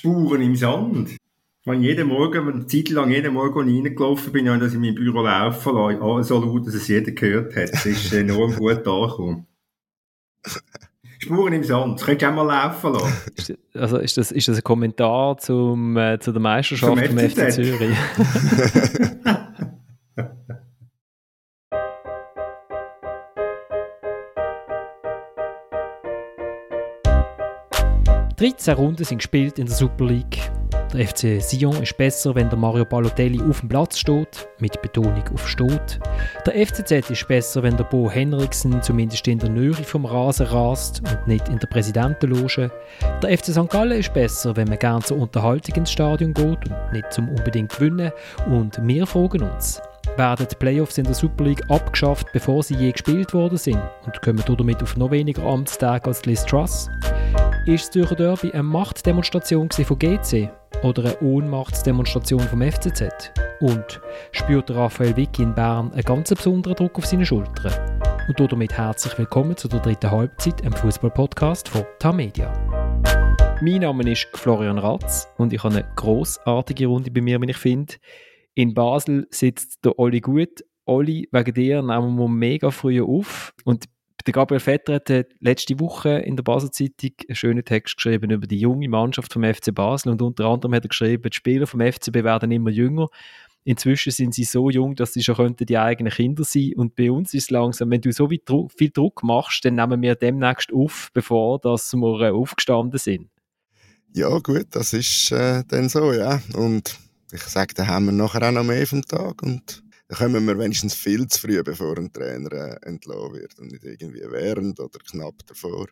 Spuren im Sand. Ich jeden Morgen, eine Zeit lang jeden Morgen reingelaufen bin, habe ich in mein Büro laufen lassen, oh, so laut, dass es jeder gehört hat. Das ist enorm gut angekommen. Spuren im Sand, das könntest du auch mal laufen lassen. Also ist das, ist das ein Kommentar zum, äh, zu der Meisterschaft zum FC, FC Zürich? Dreizehn Runden sind gespielt in der Super League. Der FC Sion ist besser, wenn der Mario Balotelli auf dem Platz steht, mit Betonung auf steht. Der FCZ ist besser, wenn der Bo Henriksen zumindest in der Nähe vom Rasen rast und nicht in der Präsidentenloge. Der FC St. Gallen ist besser, wenn man gerne zur Unterhaltung ins Stadion geht und nicht zum unbedingt gewinnen. Und wir fragen uns, werden die Playoffs in der Super League abgeschafft, bevor sie je gespielt worden sind und kommen damit auf noch weniger Amtstage als Liz Truss? Ist das Zürcher Derby eine Machtdemonstration von GC oder eine Ohnmachtsdemonstration vom FCZ? Und spürt Raphael Vicky in Bern einen ganz besonderen Druck auf seine Schultern? Und damit herzlich willkommen zu der dritten Halbzeit im Fußball-Podcast von Tamedia. Mein Name ist Florian Ratz und ich habe eine großartige Runde bei mir, wenn ich finde. In Basel sitzt der Olli Gut. Olli, wegen dir nehmen wir mega früh auf und der Gabriel Vetter hat letzte Woche in der Basel-Zeitung einen schönen Text geschrieben über die junge Mannschaft vom FC Basel und unter anderem hat er geschrieben, die Spieler vom FCB werden immer jünger. Inzwischen sind sie so jung, dass sie schon könnten die eigenen Kinder sein und bei uns ist es langsam, wenn du so viel Druck machst, dann nehmen wir demnächst auf, bevor dass wir äh, aufgestanden sind. Ja gut, das ist äh, dann so, ja. Und ich sage, da haben wir nachher auch noch mehr vom Tag und dann kommen wir wenigstens viel zu früh, bevor ein Trainer äh, entlassen wird und nicht irgendwie während oder knapp davor.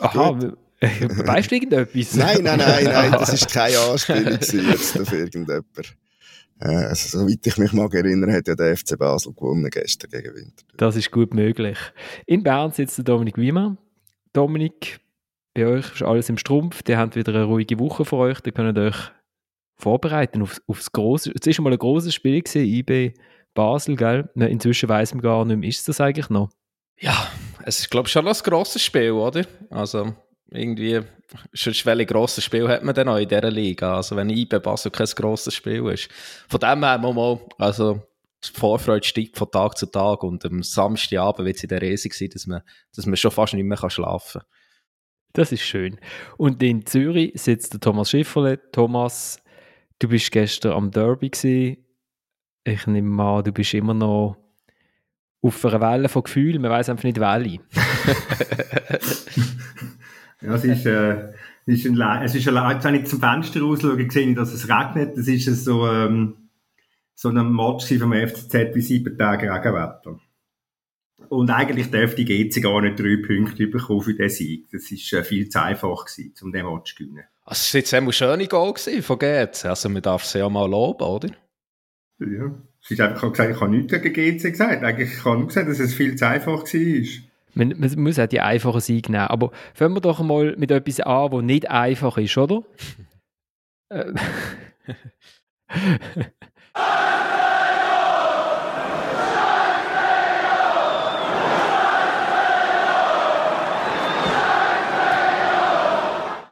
aha, weißt du irgendetwas? nein, nein, nein, nein, das ist keine Anspielung jetzt auf irgendjemand. Äh, also, soweit ich mich mag erinnern, hat ja der FC Basel gewonnen gestern gegen Winter. Das ist gut möglich. In Bern sitzt der Dominik Wiemer. Dominik, bei euch ist alles im Strumpf. Ihr habt wieder eine ruhige Woche vor euch. Ihr könnt euch vorbereiten auf, auf das große. Es ist mal ein großes Spiel gewesen, IB Basel, gell? Inzwischen weiß man gar nicht mehr, ist das eigentlich noch? Ja, es ist glaube ich schon ein grosses Spiel, oder? Also irgendwie schon ein grosses Spiel hat man dann auch in dieser Liga. Also wenn IB Basel kein grosses Spiel ist. Von dem her mal, also die Vorfreude steigt von Tag zu Tag und am Samstagabend wird es in der riesig sein, dass man, dass man schon fast nicht mehr schlafen kann. Das ist schön. Und in Zürich sitzt der Thomas Schifferle. Thomas, Du bist gestern am Derby gewesen. Ich nehme an, du bist immer noch auf einer Welle von Gefühlen. Man weiß einfach nicht, welche. ja, es ist, äh, ist ein, es ist ein, wenn ich zum Fenster rausschaue, sehe dass es regnet. Das ist so, ähm, so ein Match vom FCZ wie sieben Tage Regenwetter. Und eigentlich dürfte die GC gar nicht drei Punkte bekommen für den Sieg. Das war äh, viel zu einfach gewesen, um den Match zu gewinnen. Also, es war jetzt ein schöner Goal von GC. Also, man darf sie ja mal loben, oder? Ja. Sie hat einfach gesagt, ich habe nichts gegen GC gesagt. Eigentlich ich habe nur gesagt, dass es viel zu einfach war. Man, man muss auch die einfachen Siege nehmen. Aber fangen wir doch mal mit etwas an, das nicht einfach ist, oder? Äh.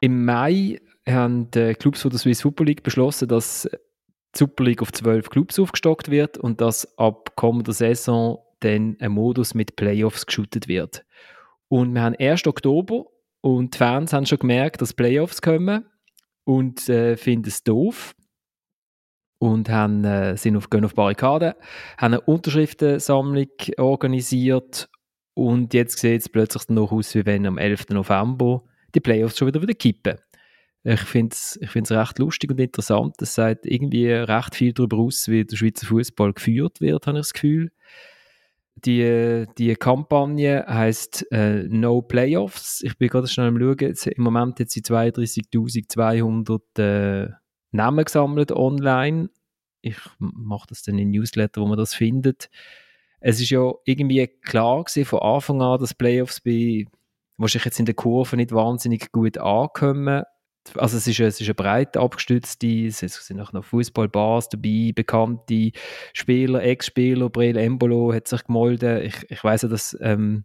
Im Mai haben die Clubs von der Swiss Super League beschlossen, dass die Super League auf zwölf Clubs aufgestockt wird und dass ab kommender Saison dann ein Modus mit Playoffs geschootet wird. Und wir haben 1. Oktober und die Fans haben schon gemerkt, dass Playoffs kommen und äh, finden es doof und haben, äh, sind auf, gehen auf Barrikaden, haben eine Unterschriftensammlung organisiert und jetzt sieht es plötzlich noch aus, wie wenn am 11. November die Playoffs schon wieder wieder kippen. Ich finde es ich find's recht lustig und interessant. Es sagt irgendwie recht viel darüber aus, wie der Schweizer Fußball geführt wird, habe ich das Gefühl. Die, die Kampagne heißt äh, No Playoffs. Ich bin gerade schnell am Schauen. Im Moment hat sie 32.200 äh, Namen gesammelt online. Ich mache das dann in Newsletter, wo man das findet. Es ist ja irgendwie klar gewesen von Anfang an, dass Playoffs bei wahrscheinlich jetzt in der Kurve nicht wahnsinnig gut ankommen also es ist, es ist eine breit abgestützte, es sind auch noch Fußballbars dabei, bekannte Spieler, Ex-Spieler, Brel Embolo hat sich gemolden. Ich, ich weiss ja, dass ähm,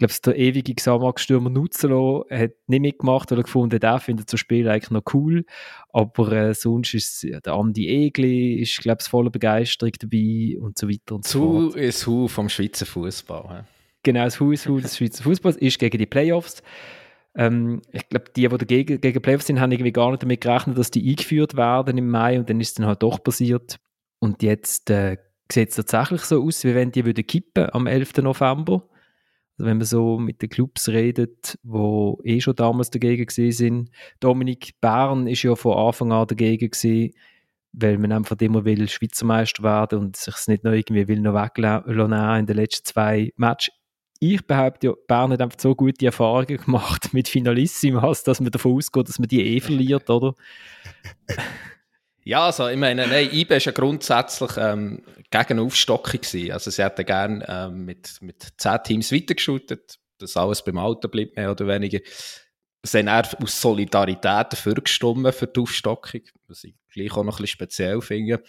ich glaube, der ewige Xamax-Stürmer Nuzzolo hat nicht mitgemacht, weil er gefunden hat, er findet das Spiel eigentlich noch cool. Aber äh, sonst ist ja, der Andi Egli, ist, glaube ich, voller Begeisterung dabei und so weiter und so fort. ist Hu vom Schweizer Fußball. Genau, das Hu ist Hu des Schweizer Fußballs ist gegen die Playoffs. Ähm, ich glaube, die, die dagegen, gegen Playoffs sind, haben irgendwie gar nicht damit gerechnet, dass die eingeführt werden im Mai und dann ist es dann halt doch passiert. Und jetzt äh, sieht es tatsächlich so aus, wie wenn die würden kippen am 11. November also wenn man so mit den Clubs redet, wo eh schon damals dagegen gewesen sind. Dominik Bern ist ja von Anfang an dagegen gewesen, weil man einfach immer will Schweizer Meister werden und sich es nicht noch irgendwie will noch weglassen in den letzten zwei Matches. Ich behaupte ja, Bern hat einfach so gute Erfahrungen gemacht mit Finalissimas, dass man davon ausgeht, dass man die eh verliert, oder? Ja, also ich meine, nein, IBE ist ja grundsätzlich ähm, gegen Aufstockung gewesen. Also sie hätten gerne ähm, mit, mit zehn Teams weitergeschootet, dass alles beim Alten bleibt, mehr oder weniger. Sie haben aus Solidarität dafür gestimmt für die Aufstockung, was ich gleich auch noch ein bisschen speziell finde.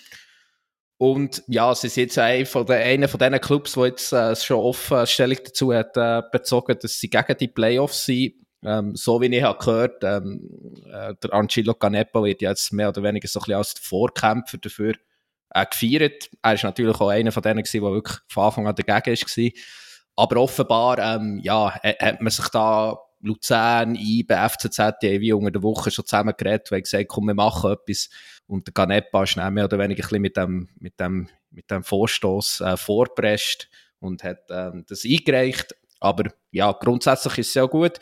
Und ja, sie sind jetzt einer von, diesen Clubs, die jetzt äh, schon offen Stellung dazu hat äh, bezogen, dass sie gegen die Playoffs sind ähm, so wie ich habe gehört, ähm, äh, der Angelo Canepa wird jetzt mehr oder weniger so ein bisschen als Vorkämpfer dafür äh, gefeiert. Er ist natürlich auch einer von denen gewesen, der wirklich von Anfang an dagegen war. Aber offenbar, ähm, ja, hat man sich da Luzern, IBE, FCZ, die wie unter der Woche schon zusammen geredet und gesagt, komm, wir machen etwas. Und der Canepa ist mehr oder weniger ein mit dem, mit dem, mit dem Vorstoß äh, vorgepresst und hat ähm, das eingereicht. Aber ja, grundsätzlich ist es sehr gut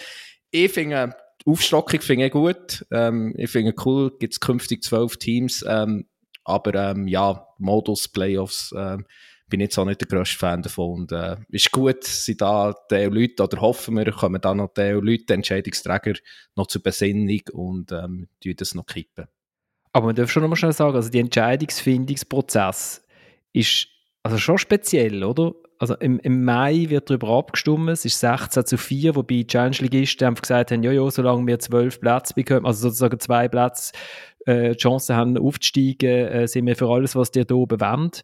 ich finde, die Aufstockung finde ich gut. Ähm, ich finde cool, gibt es künftig zwölf Teams. Ähm, aber ähm, ja, Modus, Playoffs, ähm, bin jetzt auch nicht der grösste Fan davon. Und äh, ist gut, sind da die Leute, oder hoffen wir, kommen da noch die Leute, Entscheidungsträger, noch zur Besinnung und ähm, das noch kippen. Aber man darf schon noch mal schnell sagen, also die Entscheidungsfindungsprozess ist also schon speziell, oder? also im, im Mai wird darüber abgestimmt, es ist 16 zu 4, wobei die Challenge-Ligisten einfach gesagt haben, ja, ja, solange wir zwölf Plätze bekommen, also sozusagen zwei Plätze äh, Chancen haben aufzusteigen, äh, sind wir für alles, was dir da oben wollt.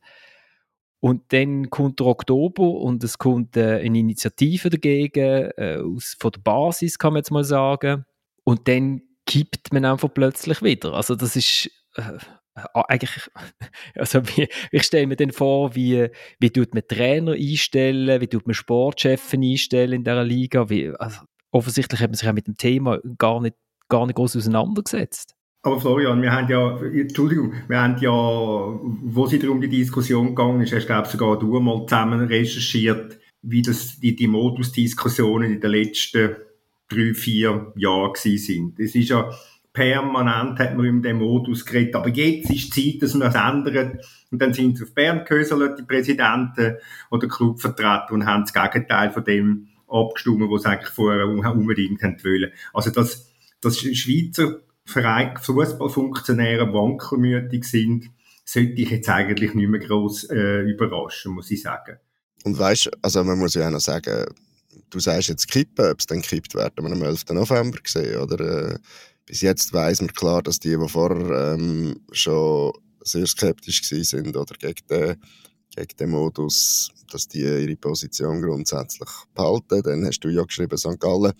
Und dann kommt der Oktober und es kommt äh, eine Initiative dagegen, äh, aus, von der Basis, kann man jetzt mal sagen. Und dann kippt man einfach plötzlich wieder. Also das ist, äh, Ah, eigentlich, also wie, ich stelle mir dann vor, wie, wie tut man Trainer einstellen, wie tut man Sportchefs einstellen in dieser Liga, wie, also offensichtlich hat man sich ja mit dem Thema gar nicht, gar nicht groß auseinandergesetzt. Aber Florian, wir haben ja, Entschuldigung, wir haben ja, wo sie darum die Diskussion gegangen ist, hast glaube sogar du mal zusammen recherchiert, wie das, die, die Modusdiskussionen in den letzten drei, vier Jahren sind. Es ist ja, permanent hat man in dem Modus geredet. Aber jetzt ist Zeit, dass man das ändert. Und dann sind sie auf Bern gehöselt, die Präsidenten oder Clubvertreter, und haben das Gegenteil von dem abgestimmt, was sie eigentlich vorher unbedingt wollen. Also, dass, dass Schweizer Fußballfunktionäre wankelmütig sind, sollte ich jetzt eigentlich nicht mehr gross äh, überraschen, muss ich sagen. Und weißt, also man muss ja auch noch sagen, du sagst jetzt kippen, ob es dann kippt, werden wir am 11. November sehen, oder? Äh, bis jetzt weiß man klar, dass die, die vorher ähm, schon sehr skeptisch sind oder gegen den, gegen den Modus, dass die ihre Position grundsätzlich behalten. Dann hast du ja geschrieben, St. Gallen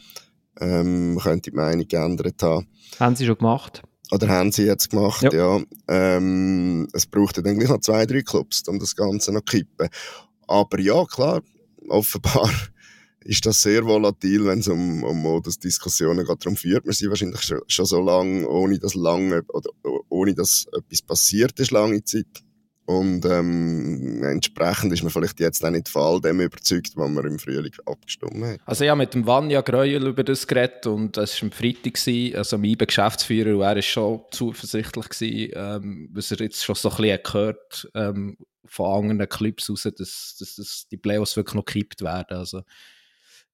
ähm, könnte die Meinung geändert haben. Haben sie schon gemacht? Oder haben sie jetzt gemacht, ja. ja. Ähm, es braucht dann gleich noch zwei, drei Clubs, um das Ganze noch zu kippen. Aber ja, klar, offenbar ist das sehr volatil, wenn es um, um Modusdiskussionen geht. Darum führt man sie wahrscheinlich schon, schon so lange, ohne dass lange oder ohne dass etwas passiert ist, lange Zeit. Und ähm, entsprechend ist man vielleicht jetzt auch nicht von all dem überzeugt, was man im Frühling abgestimmt hat. Also ich habe mit dem Vanya Greuel über das geredet und es war am Freitag, also mein Geschäftsführer, und er war schon zuversichtlich, gewesen, ähm, was er jetzt schon so ein bisschen gehört ähm, von anderen Clips raus, dass, dass, dass die Playoffs wirklich noch gekippt werden. Also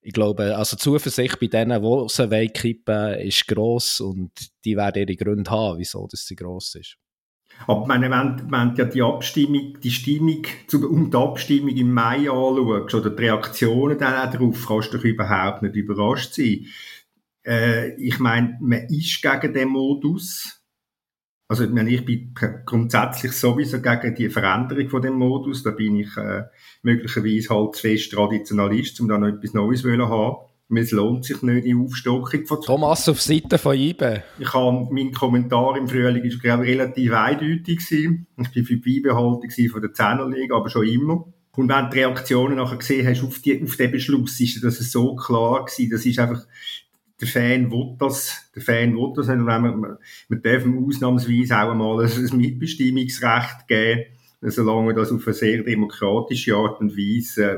ich glaube, also Zuversicht bei denen, die sie wollen, kippen, ist gross und die werden ihre Gründe haben, wieso dass sie gross ist. Aber meine, wenn, wenn du ja die Abstimmung, die Stimmung um die Abstimmung im Mai anschaust oder die Reaktionen dann auch darauf, kannst du dich überhaupt nicht überrascht sein. Äh, ich meine, man ist gegen den Modus. Also ich bin grundsätzlich sowieso gegen die Veränderung von dem Modus. Da bin ich äh, möglicherweise halt zu fest Traditionalist, um da noch etwas Neues zu haben. Es lohnt sich nicht, die Aufstockung von... Thomas, auf Seite von IBE. Ich habe, mein Kommentar im Frühling ist, glaube ich, relativ eindeutig gewesen. Ich bin für die Beibehaltung von der Zehnerliga, aber schon immer. Und wenn du die Reaktionen nachher gesehen hast auf, die, auf den Beschluss, ist das so klar gewesen. Das ist einfach, der Fan will das, der Fan will das. Und wenn man, man darf ausnahmsweise auch einmal ein Mitbestimmungsrecht geben, solange man das auf eine sehr demokratische Art und Weise äh,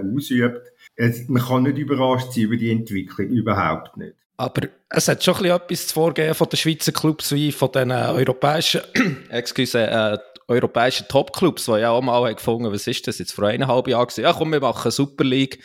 ausübt. Man kann nicht überrascht sein über die Entwicklung, überhaupt nicht. Aber es hat schon etwas zu vorgehen von den Schweizer Clubs wie von den europäischen, excuse, äh, europäischen Topclubs, die ja auch mal gefunden was ist das jetzt vor eineinhalb Jahren? Ja komm, wir machen Super League.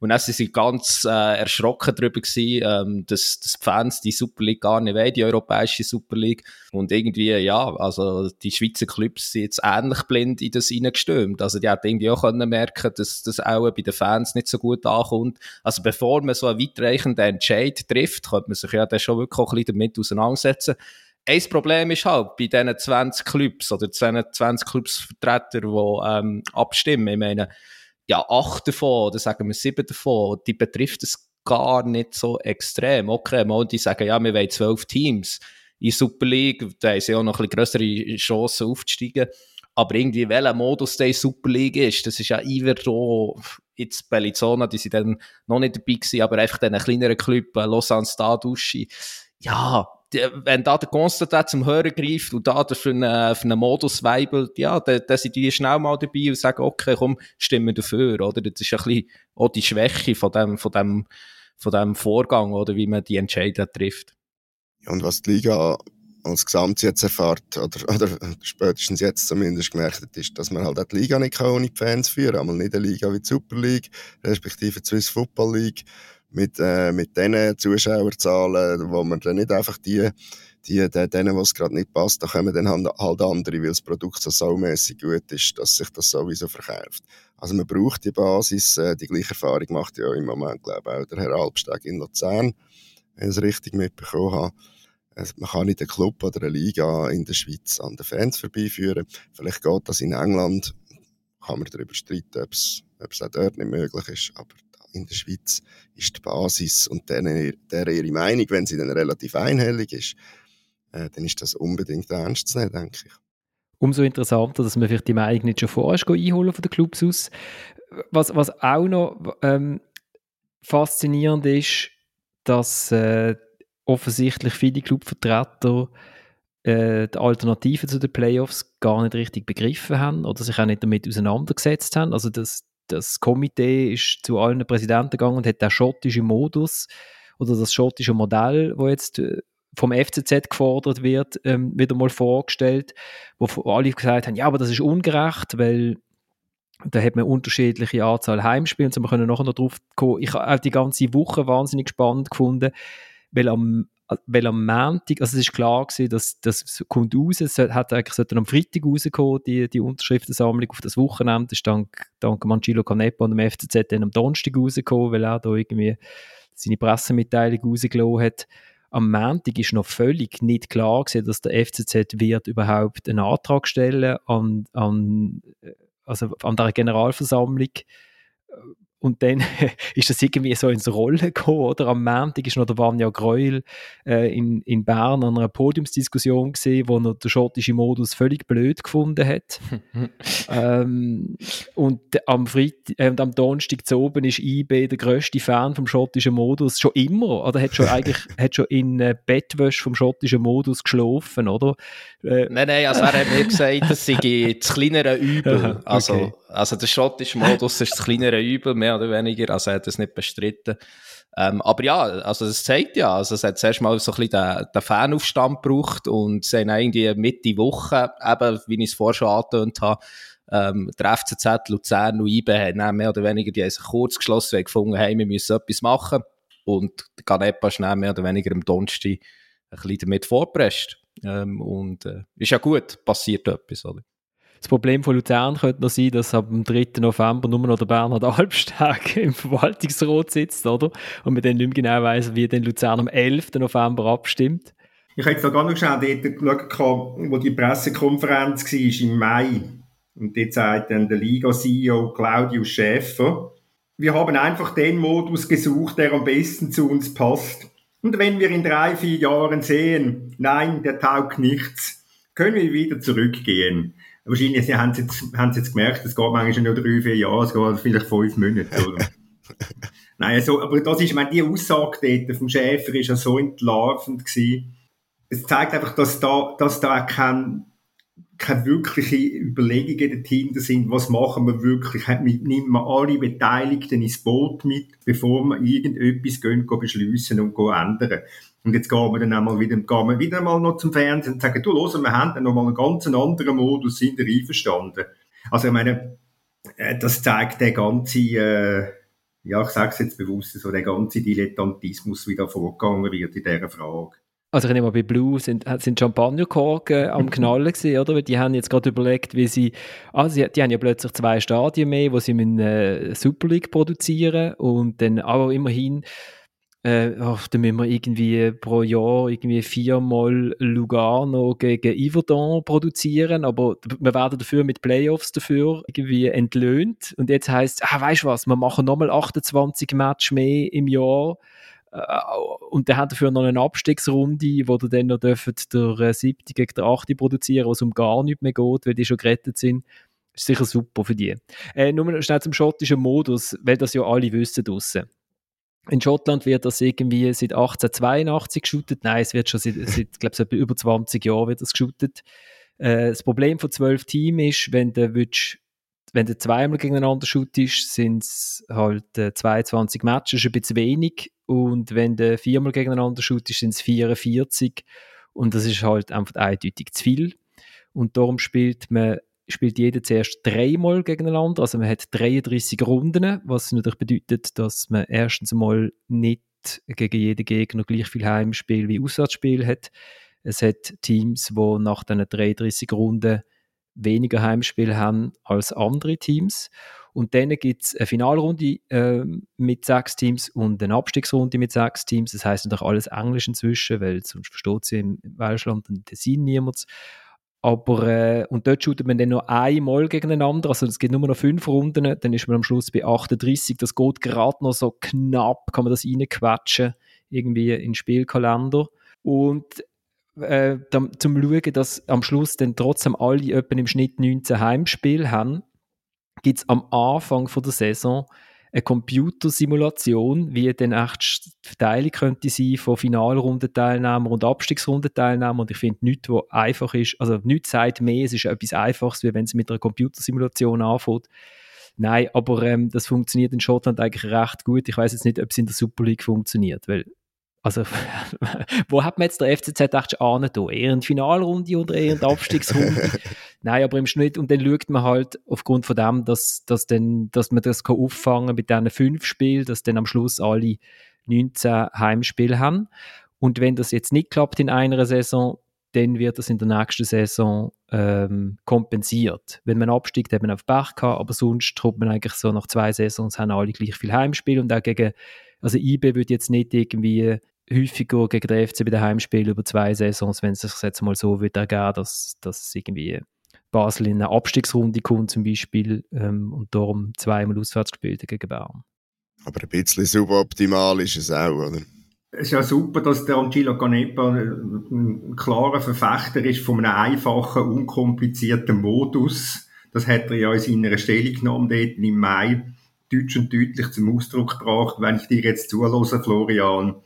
Und dann sind sie ganz äh, erschrocken darüber gewesen, ähm, dass, dass die Fans die Super League gar nicht wollen, die europäische Super League. Und irgendwie, ja, also die Schweizer Clubs sind jetzt ähnlich blind in das reingestürmt. Also die hätten irgendwie auch können merken, dass das auch bei den Fans nicht so gut ankommt. Also bevor man so einen weitreichenden Entscheid trifft, könnte man sich ja dann schon wirklich auch ein bisschen damit auseinandersetzen. Ein Problem ist halt, bei diesen 20 Clubs oder 20 Clubsvertretern, die ähm, abstimmen, ich meine, ja, acht davon oder sagen wir sieben davon, die betrifft es gar nicht so extrem. Okay, mal die sagen, ja, wir wollen zwölf Teams in Super League, da haben sie auch noch ein bisschen größere Chancen aufzusteigen. Aber irgendwie, welcher Modus der Super League ist, das ist ja Iverdo, jetzt Bellizona, die sind dann noch nicht dabei gewesen, aber einfach den kleineren Club, äh, Lausanne Staduschi. Ja, wenn da der Konstantin zum Hören greift und da für einen, für einen Modus weibelt, ja, dann, dann sind die schnell mal dabei und sagen, okay, komm, stimmen dafür, oder? Das ist ein bisschen auch die Schwäche von dem, von dem, von dem Vorgang, oder wie man die Entscheidungen trifft. Und was die Liga als Gesamt jetzt erfährt, oder, oder spätestens jetzt zumindest gemerkt hat, ist, dass man halt auch die Liga nicht ohne die Fans führen kann. Einmal nicht eine Liga wie die Super League, respektive die Swiss Football League, mit, äh, mit den Zuschauerzahlen, wo man dann nicht einfach die, die, die denen, was gerade nicht passt, da kommen dann halt andere, weil das Produkt so saumässig gut ist, dass sich das sowieso verkauft. Also man braucht die Basis, äh, die gleiche Erfahrung macht ja im Moment, glaube ich, auch der Herr Albsteg in Luzern, wenn ich es richtig mitbekommen habe. Also man kann nicht einen Club oder eine Liga in der Schweiz an den Fans vorbeiführen. Vielleicht geht das in England, kann man darüber streiten, ob es, ob es auch dort nicht möglich ist, aber in der Schweiz ist die Basis und deren, deren ihre Meinung, wenn sie dann relativ einhellig ist, äh, dann ist das unbedingt ernst zu nehmen, denke ich. Umso interessanter, dass man vielleicht die Meinung nicht schon vorher einholen von den Clubs aus. Was, was auch noch ähm, faszinierend ist, dass äh, offensichtlich viele Clubvertreter äh, die Alternativen zu den Playoffs gar nicht richtig begriffen haben oder sich auch nicht damit auseinandergesetzt haben. Also das, das Komitee ist zu allen Präsidenten gegangen und hat den schottischen Modus oder das schottische Modell, wo jetzt äh, vom FCZ gefordert wird, ähm, wieder mal vorgestellt, wo alle gesagt haben, ja, aber das ist ungerecht, weil da hat man unterschiedliche Anzahl Heimspiele und so, wir können nachher noch drauf kommen. Ich habe die ganze Woche wahnsinnig spannend gefunden, weil am weil am Montag, also es ist klar gewesen, dass das kommt raus, es hat eigentlich am Freitag rauskommen, die, die Unterschriftensammlung auf das Wochenende, das ist dank, dank Mancillo Canepa und dem FCZ dann am Donnerstag rausgekommen, weil er da irgendwie seine Pressemitteilung rausgelassen hat. Am Montag ist noch völlig nicht klar gewesen, dass der FCZ wird überhaupt einen Antrag stellen an, an, also an der Generalversammlung und dann ist das irgendwie so ins Rollen gekommen, oder? Am Montag ist noch der Vanja Greuel äh, in, in Bern an einer Podiumsdiskussion gesehen, wo er den schottischen Modus völlig blöd gefunden hat. ähm, und am Freitag, äh, und am Donnerstag zu oben ist IB der grösste Fan vom schottischen Modus, schon immer, oder? Hat schon eigentlich, hat schon in äh, Bettwäsche vom schottischen Modus geschlafen, oder? Äh, nein, nein, also er hat mir gesagt, das sei das kleinere Übel. Also, okay. Also der schottische Modus ist das kleinere Übel, mehr oder weniger. Also er hat das nicht bestritten. Ähm, aber ja, also es zeigt ja, also es hat zuerst mal so ein bisschen den, den Fanaufstand gebraucht und sie haben irgendwie Mitte Woche, eben, wie ich es vorher schon angetönt habe, ähm, der FCZ, Luzern und IBE haben mehr oder weniger die haben sich kurz geschlossen und gefunden, hey, wir müssen etwas machen. Und Ganepa ist dann mehr oder weniger am Donnerstag ein bisschen damit vorgepresst. Ähm, und äh, ist ja gut, passiert etwas, oder? Das Problem von Luzern könnte noch sein, dass ab dem 3. November nur noch der Bernhard Albstag im Verwaltungsrat sitzt, oder? Und man dann nicht mehr genau weiss, wie denn Luzern am 11. November abstimmt. Ich habe jetzt noch gar noch schnell dort geschaut, wo die Pressekonferenz war im Mai. Und dort sagt dann der Liga-CEO Claudius Schäfer, wir haben einfach den Modus gesucht, der am besten zu uns passt. Und wenn wir in drei, vier Jahren sehen, nein, der taugt nichts, können wir wieder zurückgehen. Wahrscheinlich sie haben, sie jetzt, haben sie jetzt gemerkt, es geht manchmal nur drei, vier Jahre, es geht vielleicht fünf Monate. Oder? nein, also, aber das ist, ich meine, die Aussage dort vom Schäfer ist ja so entlarvend gewesen. Es zeigt einfach, dass da, dass da kein keine wirkliche Überlegungen dahinter sind, was machen wir wirklich, nimmt man alle Beteiligten ins Boot mit, bevor wir irgendetwas gehen, beschliessen und ändern. Und jetzt gehen wir dann einmal wieder, gehen wir wieder mal noch zum Fernsehen und sagen, du, los, wir haben dann nochmal einen ganz anderen Modus, sind wir einverstanden. Also, ich meine, äh, das zeigt der ganze, äh, ja, ich sage es jetzt bewusst, so der ganze Dilettantismus, wie da vorgegangen wird in dieser Frage. Also ich nehme mal bei Blue sind, äh, sind Champagnerkorken am. Knallen gewesen, oder? Weil die haben jetzt gerade überlegt, wie sie, ah, sie, die haben ja plötzlich zwei Stadien mehr, wo sie mit äh, Super League produzieren und dann aber immerhin äh, ach, dann müssen wir irgendwie pro Jahr irgendwie viermal Lugano gegen Yverdon produzieren, aber wir werden dafür mit Playoffs dafür irgendwie entlöhnt. Und jetzt heisst ah, weißt du was, wir machen nochmal 28 Matches mehr im Jahr äh, und der hat dafür noch eine Abstiegsrunde, wo dann noch dürft der äh, siebte gegen der achte produzieren, wo es um gar nichts mehr geht, weil die schon gerettet sind. Ist sicher super für die. Äh, nur schnell zum schottischen Modus, weil das ja alle wissen draussen. In Schottland wird das irgendwie seit 1882 geshootet. Nein, es wird schon seit, seit glaube seit über 20 Jahren wird das geshootet. Äh, das Problem von zwölf Teams ist, wenn du willst, wenn du zweimal gegeneinander shootest, sind es halt äh, 22 Matches, ein bisschen wenig. Und wenn du viermal gegeneinander shootest, sind es 44. Und das ist halt einfach eindeutig zu viel. Und darum spielt man spielt jeder zuerst dreimal gegeneinander. Also man hat 33 Runden, was natürlich bedeutet, dass man erstens mal nicht gegen jeden Gegner gleich viel Heimspiel wie Auswärtsspiel hat. Es hat Teams, die nach diesen 33 Runden weniger Heimspiele haben als andere Teams. Und dann gibt es eine Finalrunde äh, mit sechs Teams und eine Abstiegsrunde mit sechs Teams. Das heißt natürlich alles Englisch inzwischen, weil sonst versteht sie im Welschland und Tessin niemand. Aber, äh, und dort shootet man dann noch einmal gegeneinander, also es gibt nur noch fünf Runden, dann ist man am Schluss bei 38, das geht gerade noch so knapp, kann man das reinquetschen, irgendwie in den Spielkalender. Und äh, zum Schauen, dass am Schluss dann trotzdem alle etwa im Schnitt 19 Heimspiele haben, gibt es am Anfang von der Saison eine Computersimulation, wie dann echt die Verteilung könnte sein von Finalrundenteilnehmern und Abstiegsrundenteilnehmern. Und ich finde nichts, was einfach ist, also nichts sagt mehr, es ist etwas Einfaches, wie wenn es mit einer Computersimulation anfängt. Nein, aber ähm, das funktioniert in Schottland eigentlich recht gut. Ich weiß jetzt nicht, ob es in der Super League funktioniert, weil also, wo hat man jetzt der FCZ an da? Eher in die Finalrunde oder eher in die Abstiegsrunde? Nein, aber im Schnitt, und dann schaut man halt aufgrund von dem, dass, dass, dann, dass man das kann auffangen mit diesen fünf Spielen, dass dann am Schluss alle 19 Heimspiele haben. Und wenn das jetzt nicht klappt in einer Saison, dann wird das in der nächsten Saison ähm, kompensiert. Wenn man absteigt, hat man auf Pech gehabt, aber sonst hat man eigentlich so nach zwei Saisons haben alle gleich viel Heimspiel und auch gegen also IB würde jetzt nicht irgendwie häufiger gegen den FC bei den Heimspielen über zwei Saisons, wenn es sich jetzt mal so würde ergeben, dass, dass irgendwie Basel in eine Abstiegsrunde kommt zum Beispiel ähm, und darum zweimal auswärts gespielt gegen Bern. Aber ein bisschen suboptimal ist es auch, oder? Es ist ja super, dass der Angelo Canepa ein klarer Verfechter ist von einem einfachen, unkomplizierten Modus. Das hat er ja in seiner Stellungnahme dort im Mai deutsch und deutlich zum Ausdruck gebracht. Wenn ich dir jetzt zuhöre, Florian,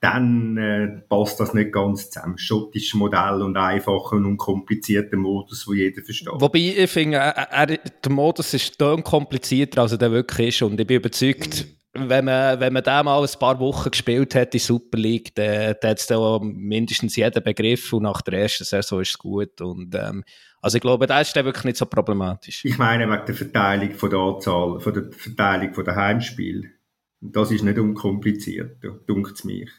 dann äh, passt das nicht ganz zusammen. Schottisches Modell und einfacher und unkomplizierter Modus, wo jeder versteht. Wobei ich finde, äh, äh, der Modus ist dann komplizierter, als er wirklich ist. Und ich bin überzeugt, wenn man, wenn man den mal ein paar Wochen gespielt hat in Super League, dann, dann hat es da mindestens jeden Begriff und nach der ersten Saison ist es gut. Und, ähm, also ich glaube, das ist dann wirklich nicht so problematisch. Ich meine wegen der Verteilung von der Anzahl, von der Verteilung von der Heimspiele. Das ist nicht unkompliziert, dunkt es mich.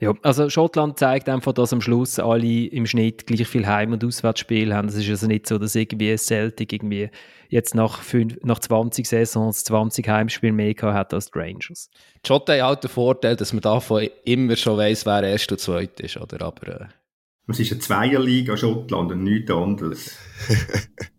Ja, also Schottland zeigt einfach, dass am Schluss alle im Schnitt gleich viel Heim- und Auswärtsspiel haben. Es ist also nicht so, dass irgendwie Celtic irgendwie jetzt nach, fünf, nach 20 Saisons 20 Heimspiele mehr hat als die Rangers. Schottland hat auch den Vorteil, dass man davon immer schon weiss, wer erst und zweit ist, oder? Aber, äh, Es ist eine Zweierliga Schottland und nichts anderes.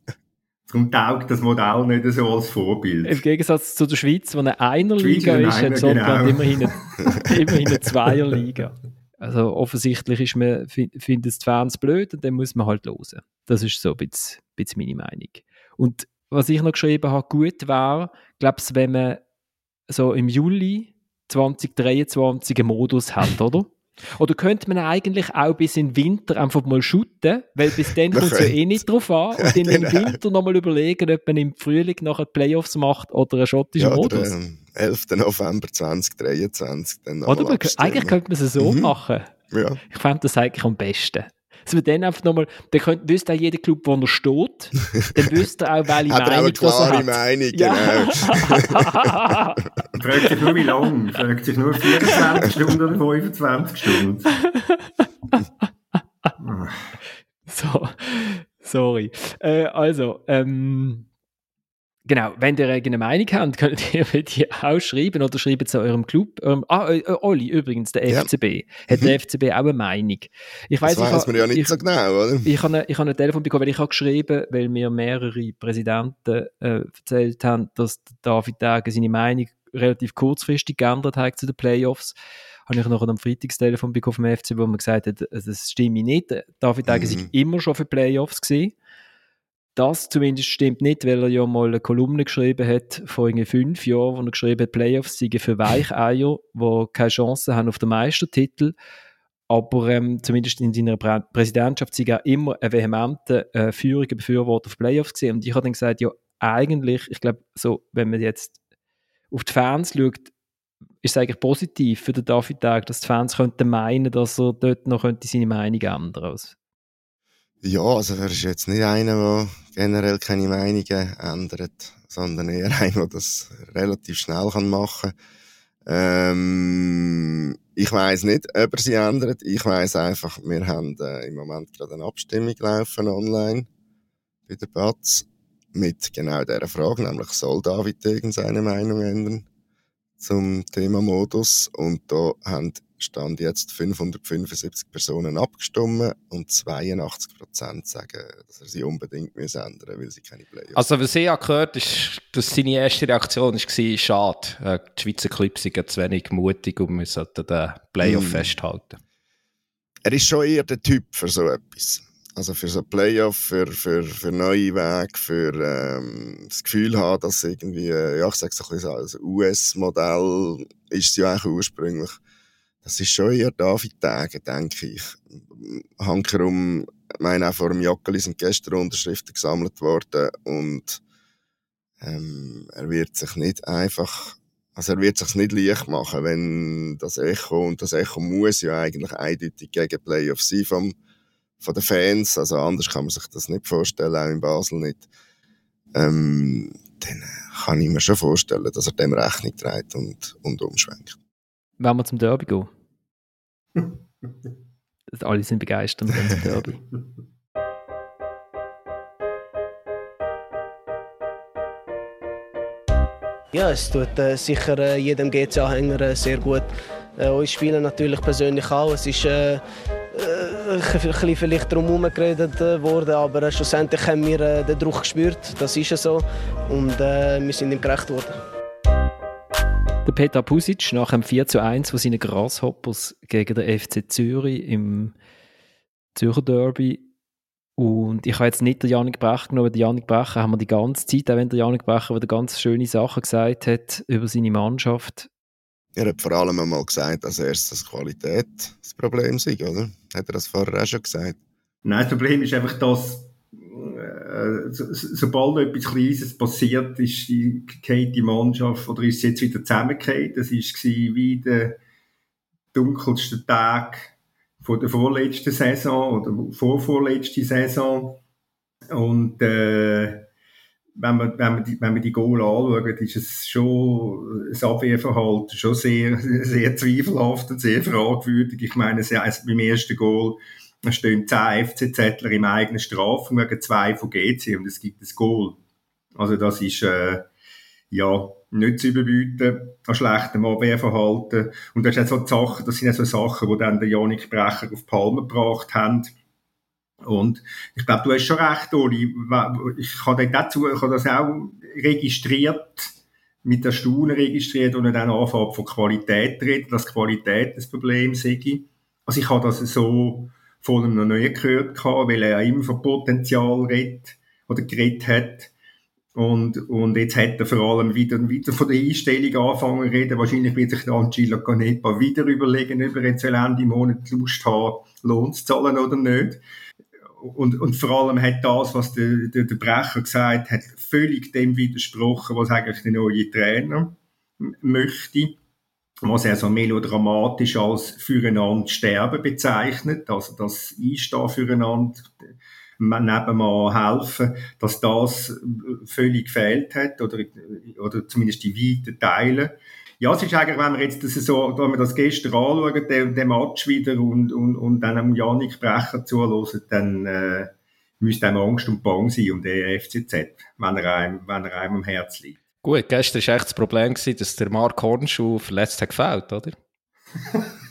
Darum taugt das Modell nicht so als Vorbild. Im Gegensatz zu der Schweiz, wo eine Einerliga ist, hat Schottland genau. immerhin, eine, immerhin eine Zweierliga. Also offensichtlich ist man, findet es die Fans blöd und dann muss man halt hören. Das ist so ein bisschen, bisschen meine Meinung. Und was ich noch geschrieben habe, gut war, glaube ich, wenn man so im Juli 2023 einen Modus hat, oder? Oder könnte man eigentlich auch bis in den Winter einfach mal shooten, weil bis dann kommt es ja eh nicht drauf an. Und dann genau. im Winter nochmal überlegen, ob man im Frühling nachher Playoffs macht oder einen schottischen ja, Modus. Oder, ähm, 11. November 2023. Dann oder eigentlich könnte man es so mhm. machen. Ja. Ich fände das eigentlich am besten dass wir dann einfach nochmal, dann könnt, wüsste auch jeder Club, wo er steht, dann wüsste er auch, welche hat Meinung er auch eine klare Meinung, ja. genau. fragt sich nur, wie lange? Fragt sich nur 24 Stunden oder 25 Stunden? so, sorry. Äh, also, ähm, Genau, wenn ihr eine Meinung habt, könnt ihr die auch schreiben oder schreibt es an eurem Club. Eurem, ah, äh, äh Olli, übrigens, der ja. FCB. Hat der mhm. FCB auch eine Meinung? Ich weiss, das weiß man ja nicht ich, so genau, oder? Ich habe ich hab ein Telefon bekommen, weil ich habe geschrieben, weil mir mehrere Präsidenten äh, erzählt haben, dass David Dage seine Meinung relativ kurzfristig geändert hat zu den Playoffs habe ich noch ein Freitagstelefon bekommen vom FC, wo man gesagt hat, das stimme nicht. David Dage mhm. immer schon für Playoffs gewesen. Das zumindest stimmt nicht, weil er ja mal eine Kolumne geschrieben hat, vor irgendwie fünf Jahren, wo er geschrieben hat, Playoffs seien für Weicheier, die keine Chance haben auf den Meistertitel. Aber ähm, zumindest in seiner Prä Präsidentschaft sei er immer ein vehementer äh, führiger Befürworter auf Playoffs gesehen. Und ich habe dann gesagt, ja, eigentlich, ich glaube, so, wenn man jetzt auf die Fans schaut, ist es eigentlich positiv für den David Tag, dass die Fans könnten meinen, dass er dort noch könnte seine Meinung ändern könnte. Ja, also er ist jetzt nicht einer, der generell keine Meinungen ändert, sondern eher einer, der das relativ schnell machen kann. Ähm, ich weiß nicht, ob er sie ändert. Ich weiß einfach, wir haben äh, im Moment gerade eine Abstimmung laufen online bei der Batz mit genau dieser Frage, nämlich soll David irgendeine Meinung ändern zum Thema Modus und da haben Stand jetzt 575 Personen abgestimmt und 82 Prozent sagen, dass er sie unbedingt muss ändern weil sie keine Playoffs Also, was ich gehört ist, dass seine erste Reaktion war, schade, äh, die Schweizer Clubs sind zu wenig mutig und wir sollten den Playoff mm. festhalten. Er ist schon eher der Typ für so etwas. Also für so Playoff, für, für, für neue Wege, für ähm, das Gefühl haben, dass irgendwie, äh, ja, ich sage es ein bisschen so, als US-Modell ist es ja eigentlich ursprünglich das ist schon eher David Tage, denke ich. Hankerum, ich meine, auch vor dem Jockeli sind gestern Unterschriften gesammelt worden und ähm, er wird sich nicht einfach, also er wird sich nicht leicht machen, wenn das Echo, und das Echo muss ja eigentlich eindeutig gegen Playoffs sein vom, von den Fans, also anders kann man sich das nicht vorstellen, auch in Basel nicht. Ähm, dann kann ich mir schon vorstellen, dass er dem Rechnung trägt und, und umschwenkt. Wenn wir zum Derby gehen. Alle sind begeistert mit dem Derby. Ja, es tut äh, sicher äh, jedem GC-Anhänger äh, sehr gut. Äh, uns spielen natürlich persönlich auch. Es ist äh, äh, bisschen vielleicht darum geredet äh, worden, aber schlussendlich haben wir den Druck gespürt. Das ist so. Und wir sind ihm gerecht worden. Der Peter Pusic nach dem 4 zu 1 von seinen Grasshoppers gegen den FC Zürich im Zürcher Derby. Und ich habe jetzt nicht den Janik Brecher genommen, den Janik Brecher haben wir die ganze Zeit, auch wenn der Janik Brecher wieder ganz schöne Sachen gesagt hat über seine Mannschaft. Er hat vor allem einmal gesagt, dass erstens Qualität das Problem sei, oder? Hat er das vorher auch schon gesagt? Nein, das Problem ist einfach, dass äh, so, sobald etwas Kleines passiert, ist die, die Mannschaft, oder ist sie jetzt wieder zusammengefallen. Das war wie der dunkelste Tag von der vorletzten Saison oder vorvorletzten Saison. Und äh, wenn man, wenn man die, wenn man die Goal anschaut, ist es schon, das Abwehrverhalten schon sehr, sehr zweifelhaft und sehr fragwürdig. Ich meine, also beim ersten Goal stehen 10 FCZler im eigenen Strafraum gegen zwei von GC und es gibt ein Goal. Also das ist, äh, ja, nicht zu überbieten an schlechtem Abwehrverhalten. Und das, ist so Sachen, das sind so Sachen, die dann der Janik Brecher auf Palme gebracht haben. Und ich glaube, du hast schon recht, Oli. Ich habe das auch registriert, mit der Staunen registriert und dann anfangen von Qualität reden, dass Qualität das Problem sei. Also ich habe das so von ihm noch nie gehört, weil er immer von Potenzial redet oder geredet hat. Und, und jetzt hat er vor allem wieder, wieder von der Einstellung anfangen zu reden. Wahrscheinlich wird sich der Angelo Canepa wieder überlegen, ob er jetzt Ende Monat Lust haben, Lohn zu zahlen oder nicht. Und, und vor allem hat das, was der, der, der Brecher gesagt hat, völlig dem widersprochen, was eigentlich der neue Trainer möchte. Was er so melodramatisch als füreinander sterben bezeichnet, also das Einstehen füreinander, nebenan helfen, dass das äh, völlig gefehlt hat oder, oder zumindest die weiten Teile. Ja, es ist eigentlich, wenn wir jetzt das so, wenn wir das gestern anschauen, den, den Match wieder und, und, und dann am Janik Brecher zuhören, dann äh, müsste einem Angst und Bang sein um den FCZ, wenn er einem, wenn er einem am Herz liegt. Gut, gestern war echt das Problem, dass der Mark Hornschuh verletzt hat gefällt, oder?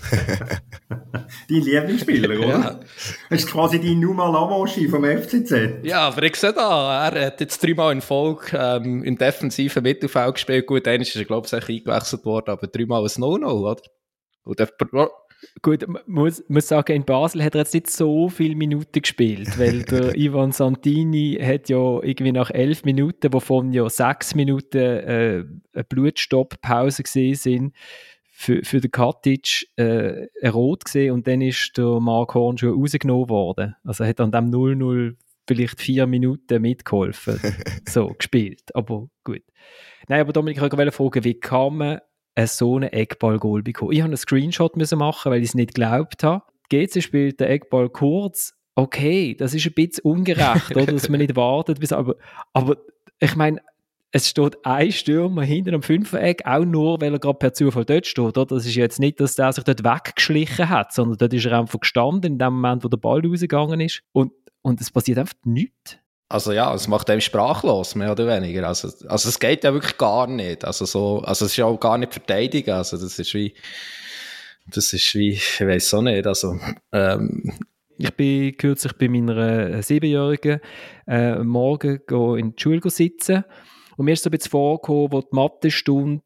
dein Lieblingsspieler, oder? Ja. Das ist quasi dein Numa Lavoschi vom FCZ. Ja, aber ich sehe da, er hat jetzt dreimal in Folge ähm, in defensiven Mittelfeld gespielt. Gut, einmal ist er, glaube ich, eingewechselt worden, aber dreimal ein No-No, oder? Und Gut, muss, muss sagen, in Basel hat er jetzt nicht so viele Minuten gespielt, weil der Ivan Santini hat ja irgendwie nach elf Minuten, wovon ja sechs Minuten äh, eine Blutstopppause gesehen sind, für, für den Katic äh, rot gesehen und dann ist der Mark Horn schon rausgenommen worden. Also er hat an dem 0-0 vielleicht vier Minuten mitgeholfen, so gespielt. Aber gut. Nein, aber Dominik, ich wollte fragen, wie kann man so einen Eckball-Goal bekommen? Ich habe einen Screenshot müssen machen, weil ich es nicht geglaubt habe. GC spielt den Eckball kurz. Okay, das ist ein bisschen ungerecht, oder? dass man nicht wartet. Bis, aber, aber ich meine, es steht ein Stürmer hinter dem Fünfereck, auch nur, weil er gerade per Zufall dort steht. Oder? Das ist jetzt nicht, dass der sich dort weggeschlichen hat, sondern dort ist er einfach gestanden, in dem Moment, wo der Ball rausgegangen ist. Und, und es passiert einfach nichts. Also ja, es macht einem sprachlos, mehr oder weniger. Also, also es geht ja wirklich gar nicht. Also so, also es ist ja auch gar nicht verteidigen. Also das ist wie, das ist wie, ich weiß auch nicht. Also ähm, ich bin kürzlich bei meiner äh, Siebenjährigen äh, morgen in die Schule sitzen und mir ist so ein bisschen vorgekommen, wo die Mathestunde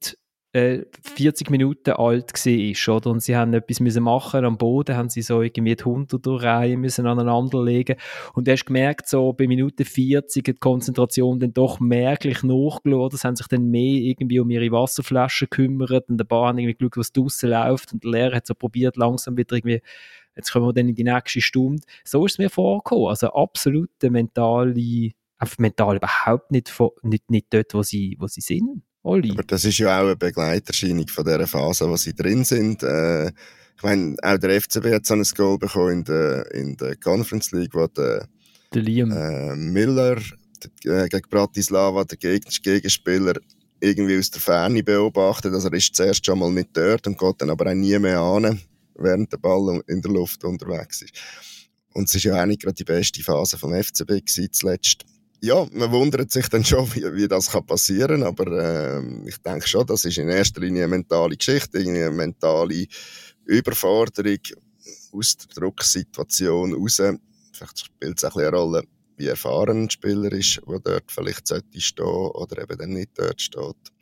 äh, 40 Minuten alt war, oder? Und sie haben etwas müssen machen am Boden, haben sie so irgendwie die Hunde durch Reihen müssen aneinanderlegen. Und du hast gemerkt, so bei Minute 40 die Konzentration dann doch merklich nachgeladen. Sie haben sich dann mehr irgendwie um ihre Wasserflaschen gekümmert und der Bar haben irgendwie geschaut, was draussen läuft und der Lehrer hat so probiert, langsam wieder irgendwie jetzt kommen wir dann in die nächste Stunde. So ist es mir vorgekommen. Also absolute mentale einfach mental überhaupt nicht, nicht, nicht dort, wo sie, wo sie sind. Olli. Aber das ist ja auch eine Begleiterscheinung von dieser Phase, wo sie drin sind. Äh, ich meine, auch der FCB hat so ein Goal bekommen in der, in der Conference League, wo der, der Liam. Äh, Miller äh, gegen Bratislava, der Gegenspieler, irgendwie aus der Ferne beobachtet. Also er ist zuerst schon mal nicht dort und geht dann aber auch nie mehr an, während der Ball in der Luft unterwegs ist. Und es war ja auch nicht gerade die beste Phase vom FCB gewesen, zuletzt ja, man wundert sich dann schon, wie, wie das kann passieren aber äh, ich denke schon, das ist in erster Linie eine mentale Geschichte, eine mentale Überforderung aus der Drucksituation raus. Vielleicht spielt es auch eine Rolle, wie erfahren ein Spieler ist, der dort vielleicht sollte stehen oder eben dann nicht dort steht,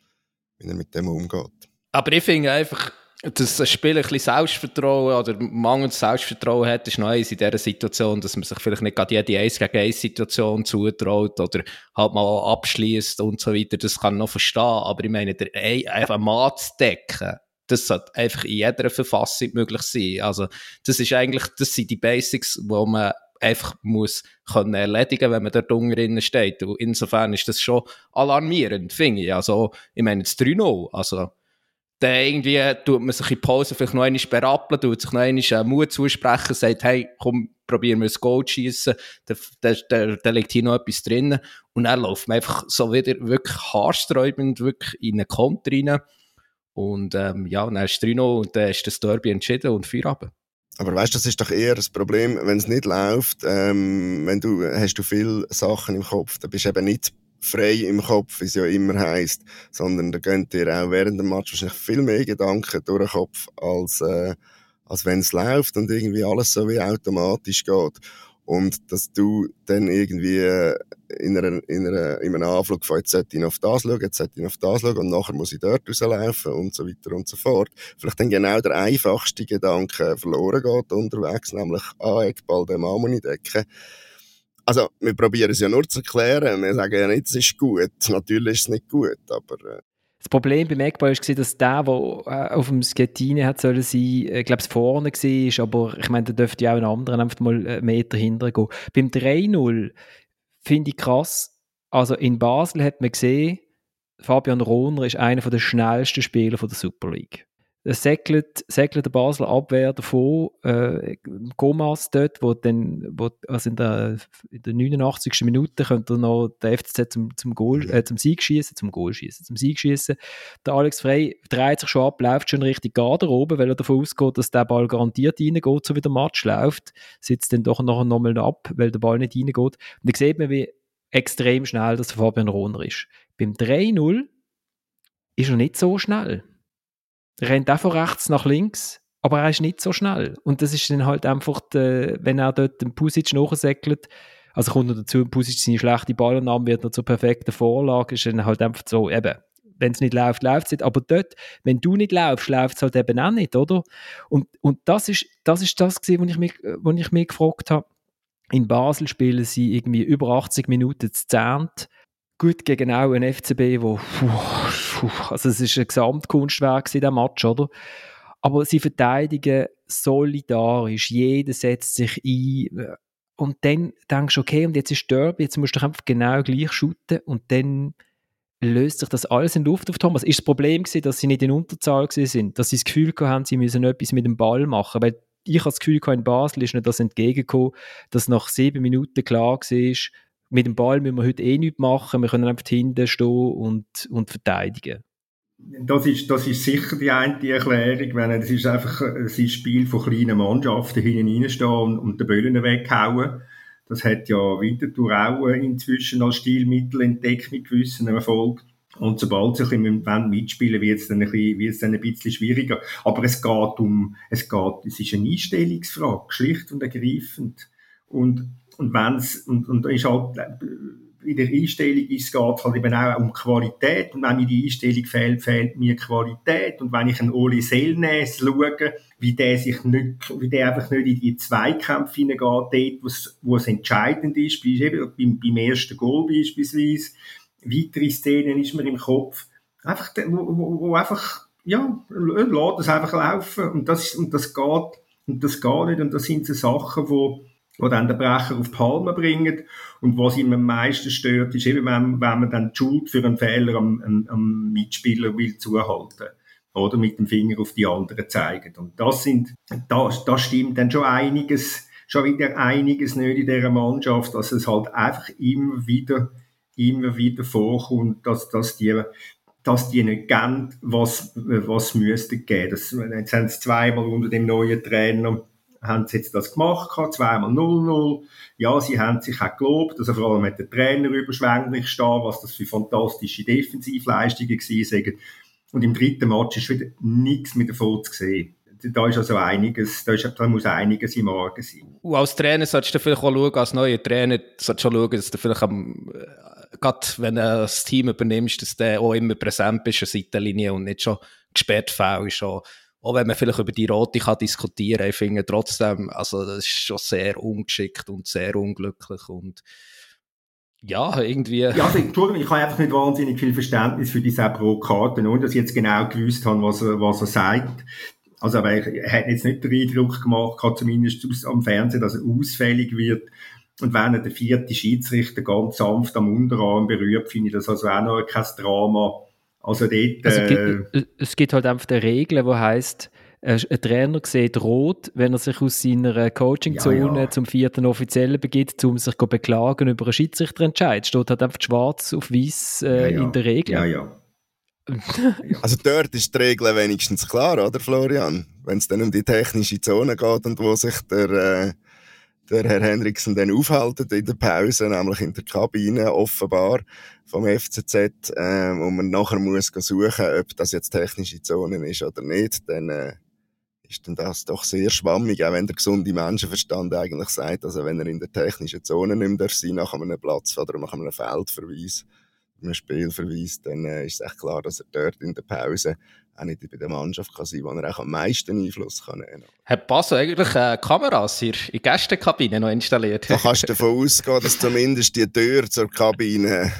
wie er mit dem umgeht. Aber ich finde einfach, dass ein Spieler ein bisschen Selbstvertrauen oder mangelndes Selbstvertrauen hat, ist noch eins in dieser Situation, dass man sich vielleicht nicht gerade jede 1 gegen 1 Situation zutraut oder halt mal abschließt und so weiter. Das kann ich noch verstehen. Aber ich meine, der, einfach mal zu decken, das sollte einfach in jeder Verfassung möglich sein. Also, das ist eigentlich, das sind die Basics, die man einfach muss können erledigen, wenn man dort unten steht. Und insofern ist das schon alarmierend, finde ich. Also, ich meine, das 3-0, also, dann irgendwie tut man sich in Pause vielleicht noch einmal berappeln, tut sich noch einmal Mut zusprechen, sagt, hey, komm, probieren wir ein Goal zu schiessen, da, da, da, da liegt hier noch etwas drin. Und dann läuft man einfach so wieder wirklich haarsträubend wirklich in einen Konter rein. Und ähm, ja, dann ist es 3 und dann ist das Derby entschieden und Feierabend. Aber weißt, du, das ist doch eher das Problem, wenn es nicht läuft, ähm, wenn du, hast du viele Sachen im Kopf, dann bist du eben nicht frei im Kopf, wie es ja immer heisst, sondern da gehen dir auch während dem Match wahrscheinlich viel mehr Gedanken durch den Kopf, als, äh, als wenn es läuft und irgendwie alles so wie automatisch geht. Und dass du dann irgendwie in, einer, in, einer, in einem Anflug von jetzt sollte ich auf das schauen, jetzt sollte ich auf das schauen und nachher muss ich dort rauslaufen und so weiter und so fort. Vielleicht dann genau der einfachste Gedanke verloren geht unterwegs, nämlich, ah, Eckball, den Mann ich decken. Also, wir probieren es ja nur zu erklären. Wir sagen ja nicht, es ist gut. Natürlich ist es nicht gut, aber... Äh das Problem beim Eckball war, dass der, der äh, auf dem Skettine hat sollen sein, ich glaube, es vorne war, aber ich meine, da dürfte ja auch ein anderer einfach mal einen Meter hinter gehen. Beim 3-0 finde ich krass, also in Basel hat man gesehen, Fabian Rohner ist einer der schnellsten Spieler der Super League säckelt, säckelt der Basler Abwehr davon, äh, Gomas dort, wo dann, wo, also in der, in der 89. Minute könnte noch der FCZ zum, zum, Goal, äh, zum Sieg schießen, zum Goal schießen, zum Sieg schießen. Der Alex Frey dreht sich schon ab, läuft schon Richtung Garderobe, weil er davon ausgeht, dass der Ball garantiert reingeht, so wie der Match läuft, sitzt dann doch nachher nochmal ab, weil der Ball nicht reingeht. Und dann sieht man, wie extrem schnell das Fabian Rohner ist. Beim 3-0 ist er nicht so schnell. Rennt auch von rechts nach links, aber er ist nicht so schnell. Und das ist dann halt einfach, der, wenn er dort den Pusic nachsäckelt, also kommt noch dazu, Pusic seine schlechte Ballannahme wird noch zur perfekten Vorlage, ist dann halt einfach so, eben, wenn es nicht läuft, läuft es nicht. Aber dort, wenn du nicht läufst, läuft es halt eben auch nicht, oder? Und, und das ist das, ist das gewesen, was ich mich, was ich mich gefragt habe. In Basel spielen sie irgendwie über 80 Minuten zu zehnt gut gegen auch ein FCB, wo also es ist ein Gesamtkunstwerk in diesem Match, oder? Aber sie verteidigen solidarisch, jeder setzt sich ein. Und dann denkst du, okay, und jetzt ist Derby, jetzt musst du einfach genau gleich shooten. Und dann löst sich das alles in Luft auf, Thomas. Ist das Problem gewesen, dass sie nicht in Unterzahl sind, dass sie das Gefühl haben, sie müssen etwas mit dem Ball machen, weil ich habe das Gefühl, in Basel ist nicht das entgegengekommen, dass nach sieben Minuten klar war, mit dem Ball müssen wir heute eh nichts machen, wir können einfach hinten stehen und, und verteidigen. Das ist, das ist sicher die eine Erklärung, wenn es ist einfach ein Spiel von kleinen Mannschaften hinten reinstehen und, und den Böllen weghauen. Das hat ja Winterthur auch inzwischen als Stilmittel entdeckt mit gewissen Erfolg. Und sobald sie ein bisschen mitspielen wird es dann, ein bisschen, wird es dann ein bisschen schwieriger. Aber es geht um, es geht, es ist eine Einstellungsfrage, schlicht und ergreifend. Und und wenn's, und, und ist halt, äh, in der Einstellung ist, geht es halt eben auch um Qualität. Und wenn mir die Einstellung fehlt, fehlt mir Qualität. Und wenn ich einen Oli Selnes schaue, wie der sich nicht, wie der einfach nicht in die Zweikämpfe hineingeht, dort, wo es entscheidend ist, eben beim, beim ersten Goal beispielsweise. Weitere Szenen ist mir im Kopf. Einfach, wo, wo, wo einfach, ja, lass es einfach laufen. Und das, und das geht, und das geht nicht. Und das sind so Sachen, wo, die dann den Brecher auf die Palme bringen. Und was ihm am meisten stört, ist eben, wenn, wenn man dann die Schuld für einen Fehler am, am, am Mitspieler will zuhalten oder mit dem Finger auf die anderen zeigen. Und das sind, da, da stimmt dann schon einiges, schon wieder einiges nicht in dieser Mannschaft, dass es halt einfach immer wieder, immer wieder vorkommt, dass, dass die, dass die nicht geben, was, was müsste geben. Das, jetzt haben sie zweimal unter dem neuen Trainer haben sie jetzt das gemacht, zweimal 0-0. Ja, sie haben sich auch gelobt, also vor allem mit der Trainer überschwänglich stehen, was das für fantastische Defensivleistungen gewesen Und im dritten Match ist wieder nichts mit davon zu sehen. Da ist also einiges, da, ist, da muss einiges im Argen sein. Und als Trainer solltest du vielleicht auch schauen, als neuer Trainer solltest du schauen, dass du vielleicht am, äh, gerade wenn du das Team übernimmst, dass du auch immer präsent bist an der Seitenlinie und nicht schon gesperrt faul ist auch wenn man vielleicht über die Rote kann diskutieren kann, ich finde trotzdem, also das ist schon sehr ungeschickt und sehr unglücklich und ja, irgendwie. Ja, also, Entschuldigung, ich habe einfach nicht wahnsinnig viel Verständnis für diese Pro-Karten, ohne dass ich jetzt genau gewusst habe, was er, was er sagt. Also, aber er hat jetzt nicht den Eindruck gemacht, zumindest am Fernsehen, dass er ausfällig wird. Und wenn er den vierten Schiedsrichter ganz sanft am Unterarm berührt, finde ich das also auch noch kein Drama. Also dort... Also, äh, es gibt halt einfach eine Regel, die heisst, ein Trainer sieht rot, wenn er sich aus seiner Coachingzone ja, ja. zum vierten Offiziellen begibt, um sich zu beklagen über einen Schiedsrichterentscheid. Steht halt einfach schwarz auf weiß äh, ja, in der Regel. Ja, ja. also dort ist die Regel wenigstens klar, oder Florian? Wenn es dann um die technische Zone geht und wo sich der, äh, der Herr Henriksen dann aufhalten in der Pause, nämlich in der Kabine offenbar vom FCZ, ähm, und man nachher muss suchen, ob das jetzt technische Zonen ist oder nicht, dann äh, ist dann das doch sehr schwammig, auch wenn der gesunde Menschenverstand eigentlich sagt, also wenn er in der technischen Zone nicht mehr sein nach einem Platz oder nach einem Feldverweis, einem Spielverweis, dann äh, ist es echt klar, dass er dort in der Pause auch nicht bei der Mannschaft kann sein kann, wo er auch am meisten Einfluss kann nehmen kann. Hat Basso eigentlich äh, Kameras hier in der Gästekabine noch installiert? Da kannst du davon ausgehen, dass zumindest die Tür zur Kabine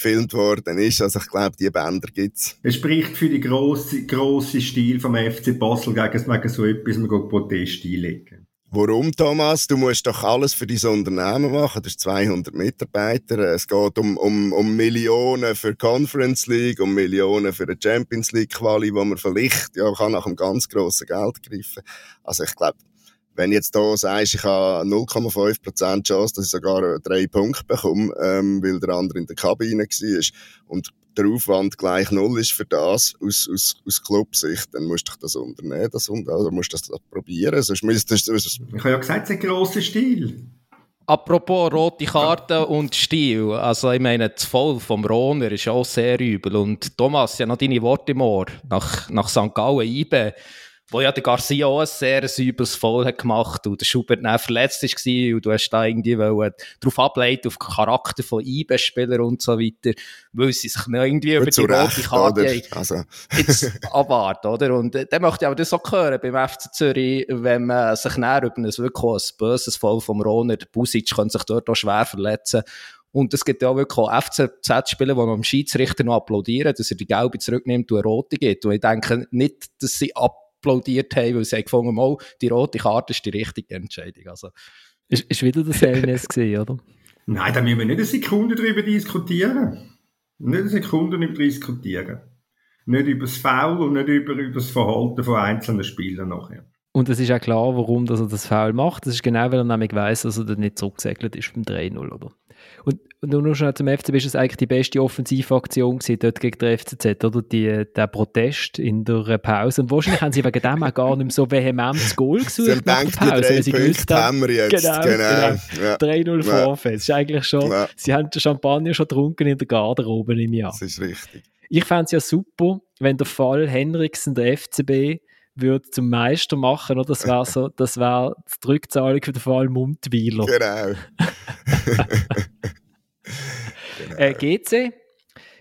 gefilmt worden ist. Also ich glaube, die Bänder gibt es. Es spricht für den grossen, grossen Stil vom FC Basel gegen so etwas, man Protest einlegen. Warum, Thomas? Du musst doch alles für dein Unternehmen machen. Du hast 200 Mitarbeiter. Es geht um, um, um Millionen für die Conference League, um Millionen für die Champions League Quali, wo man vielleicht ja, kann nach einem ganz grossen Geld greifen. Also ich glaube, wenn jetzt da sagst, ich habe 0,5% Chance, dass ich sogar drei Punkte bekomme, ähm, weil der andere in der Kabine war und der Aufwand gleich null ist für das aus, aus, aus Clubsicht, dann musst du das unternehmen, das, oder musst du das probieren. Sonst müsstest du, ich habe ja gesagt, es ist ein grosser Stil. Apropos rote Karte und Stil, also ich meine, das Voll vom Rohner ist auch sehr übel und Thomas, ja noch deine Worte im Ohr, nach, nach St. Gallen IBE, wo ja der Garcia auch ein sehr übles Foul hat gemacht und der Schubert dann verletzt war und du hast da irgendwie wollen, darauf ableiten, auf den Charakter von IB-Spielern und so weiter, weil sie sich noch irgendwie über die rote Karte also. jetzt abwarten, oder? Und äh, dann möchte ich aber das auch hören beim FC Zürich, wenn man sich näher über ein wirklich ein böses Foul vom Roner, der Busic könnte sich dort auch schwer verletzen und es gibt ja auch wirklich auch FCZ-Spieler, die dem Schiedsrichter noch applaudieren, dass er die Gelbe zurücknimmt und eine Rote gibt. Und ich denke nicht, dass sie ab applaudiert haben, weil sie gefunden haben, die rote Karte ist die richtige Entscheidung. Also. Ist, ist wieder das LNS gesehen, oder? Nein, da müssen wir nicht eine Sekunde darüber diskutieren. Nicht eine Sekunde darüber diskutieren. Nicht über das Foul und nicht über, über das Verhalten von einzelnen Spielern nachher. Und es ist auch klar, warum dass er das Foul macht. Das ist genau, weil er nämlich weiss, dass er nicht zurückgesegelt ist beim 3-0, oder? Und, und nur schon zum FCB ist es eigentlich die beste Offensivaktion gewesen, dort gegen den FCZ, oder? Die, der Protest in der Pause. Und wahrscheinlich haben sie wegen dem auch gar nicht mehr so vehement das Goal gesucht sie nach der Pause. Weil sie gewusst haben, wir jetzt. Genau, genau. genau. Ja. 3-0 ja. Vorfest. Ist eigentlich schon, ja. sie haben den Champagner schon getrunken in der Garderobe im Jahr. Das ist richtig. Ich fände es ja super, wenn der Fall Henriksen der FCB würde zum Meister machen, oder? Das wäre so, das wäre die Rückzahlung für den Fall Mundwiler. Genau. genau. Äh, GC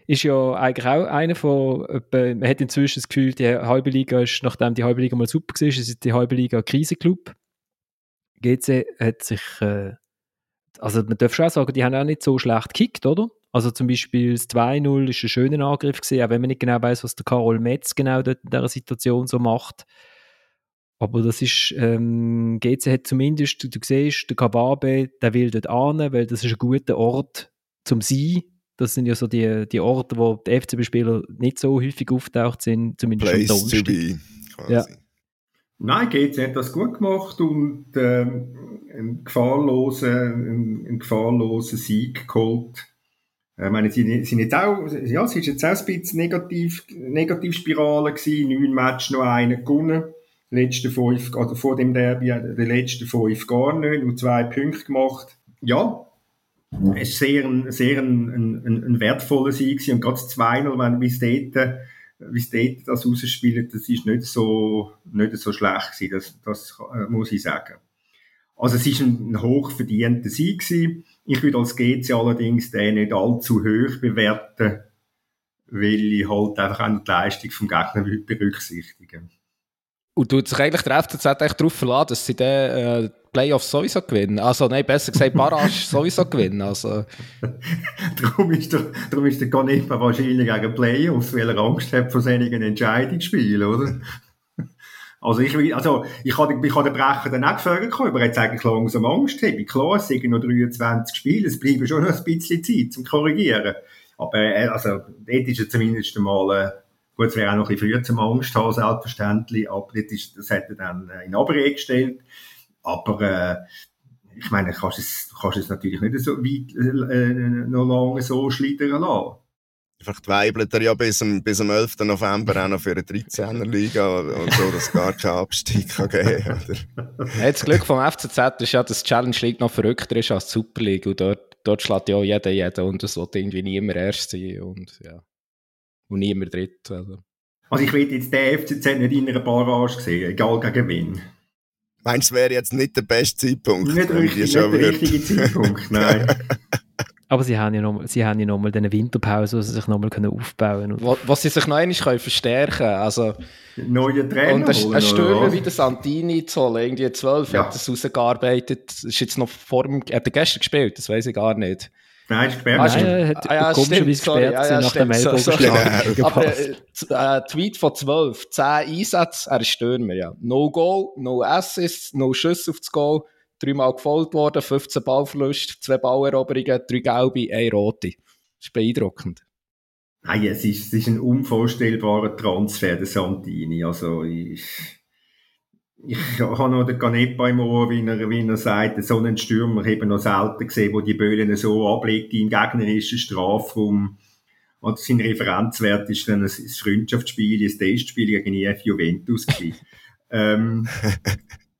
ist ja eigentlich auch einer von, man hat inzwischen das Gefühl, die halbe Liga ist, nachdem die halbe Liga mal super war, ist die halbe Liga Krisenclub. GC hat sich, äh, also man darf schon sagen, die haben auch nicht so schlecht gekickt, oder? Also zum Beispiel das 2-0 ist ein schöner Angriff gewesen, auch wenn man nicht genau weiß, was der Karol Metz genau dort in dieser Situation so macht. Aber das ist, ähm, GC hat zumindest, du siehst, der Kababe, der will dort an, weil das ist ein guter Ort zum Sein. Das sind ja so die, die Orte, wo die FCB-Spieler nicht so häufig auftaucht sind, zumindest Place am Donnerstag. To be, quasi. Ja. Nein, GC hat das gut gemacht und ähm, einen gefahrlosen, einen, einen gefahrlosen Sieg geholt ich äh, meine, sie sind jetzt auch, ja, es ist jetzt auch ein bisschen negativ, Negativspirale gewesen. Neun Matches noch einen gewonnen. Letzte fünf, also vor dem Derby, die letzten fünf gar nicht, nur zwei Punkte gemacht. Ja, es ist sehr ein, sehr ein, ein, ein wertvoller Sieg. Und gerade das 2-0, wenn bis dort, es dort das rausspielt, das ist nicht so, nicht so schlecht gewesen. Das, das äh, muss ich sagen. Also es ist ein, ein hochverdienter Sieg gewesen. Ich würde als GC allerdings den nicht allzu hoch bewerten, weil ich halt einfach auch die Leistung vom Gegner berücksichtigen Und tut sich eigentlich der FCZ echt darauf verlassen, dass sie den äh, Playoffs sowieso gewinnen? Also nein, besser gesagt Barrage sowieso gewinnen. Also. darum ist der, darum ist der Ganepa wahrscheinlich gegen Playoffs, weil er Angst hat vor solchen Entscheidungsspielen, oder? Also ich, also ich habe, ich den Brecher dann auch gefragt, ob er jetzt eigentlich langsam Angst hat. Klar, es sind noch 23 Spiele, es bleibt schon noch ein bisschen Zeit zum Korrigieren. Aber äh, also, dort ist er zumindest einmal, äh, gut, es wäre auch noch ein bisschen früher zum Angst haben, selbstverständlich, aber das, ist, das hat er dann in Abrede gestellt. Aber äh, ich meine, du kannst es, kannst es natürlich nicht so weit äh, noch lange so schlittern lassen. Vielleicht weibelt er ja bis zum, bis zum 11. November auch noch für eine 13er Liga und so, dass es gar keinen Abstieg kann geben kann. das Glück vom FCZ ist ja, dass die Challenge League noch verrückter ist als die Super League und dort, dort schlägt ja jeder jeden und es wird irgendwie niemand erst sein und ja. Und niemand dritt. Also, also ich will jetzt den FCZ nicht in einer Barrage sehen, egal gegen wen. Meinst du, wäre jetzt nicht der beste Zeitpunkt? Nicht, richtig, nicht der richtige Zeitpunkt, nein. Aber sie haben ja nochmal ja noch diese Winterpause, wo sie sich nochmal aufbauen können. Was sie sich noch einmal können verstärken können. Also, Neue Trainer Und ein Stürmer wie der Santini zu holen, irgendwie 12 ja. hat das rausgearbeitet. Ist jetzt noch vor dem, hat er gestern gespielt? Das weiß ich gar nicht. Nein, ist gesperrt. Ah, hat ah, ja, komischerweise gesperrt ja, ja, nach dem Ellbogenschlag. So, Aber äh, Tweet von 12, 10 Einsätze, er ist Stürmer, ja. No Goal, no Assists, no Schuss aufs Goal dreimal gefolgt worden, 15 Ballverluste, zwei Balleroberungen, drei gelbe, eine rote. Das ist beeindruckend. Nein, es ist, es ist ein unvorstellbarer Transfer, der Santini. Also, ich, ich habe noch den Canepa im Ohr, wie er, wie er sagt, so einen Stürmer eben noch selten gesehen, wo die Böllen so ablegt im gegnerischen Strafraum. Und sein Referenzwert ist dann ein Freundschaftsspiel, ein Testspiel gegen EF Juventus ähm,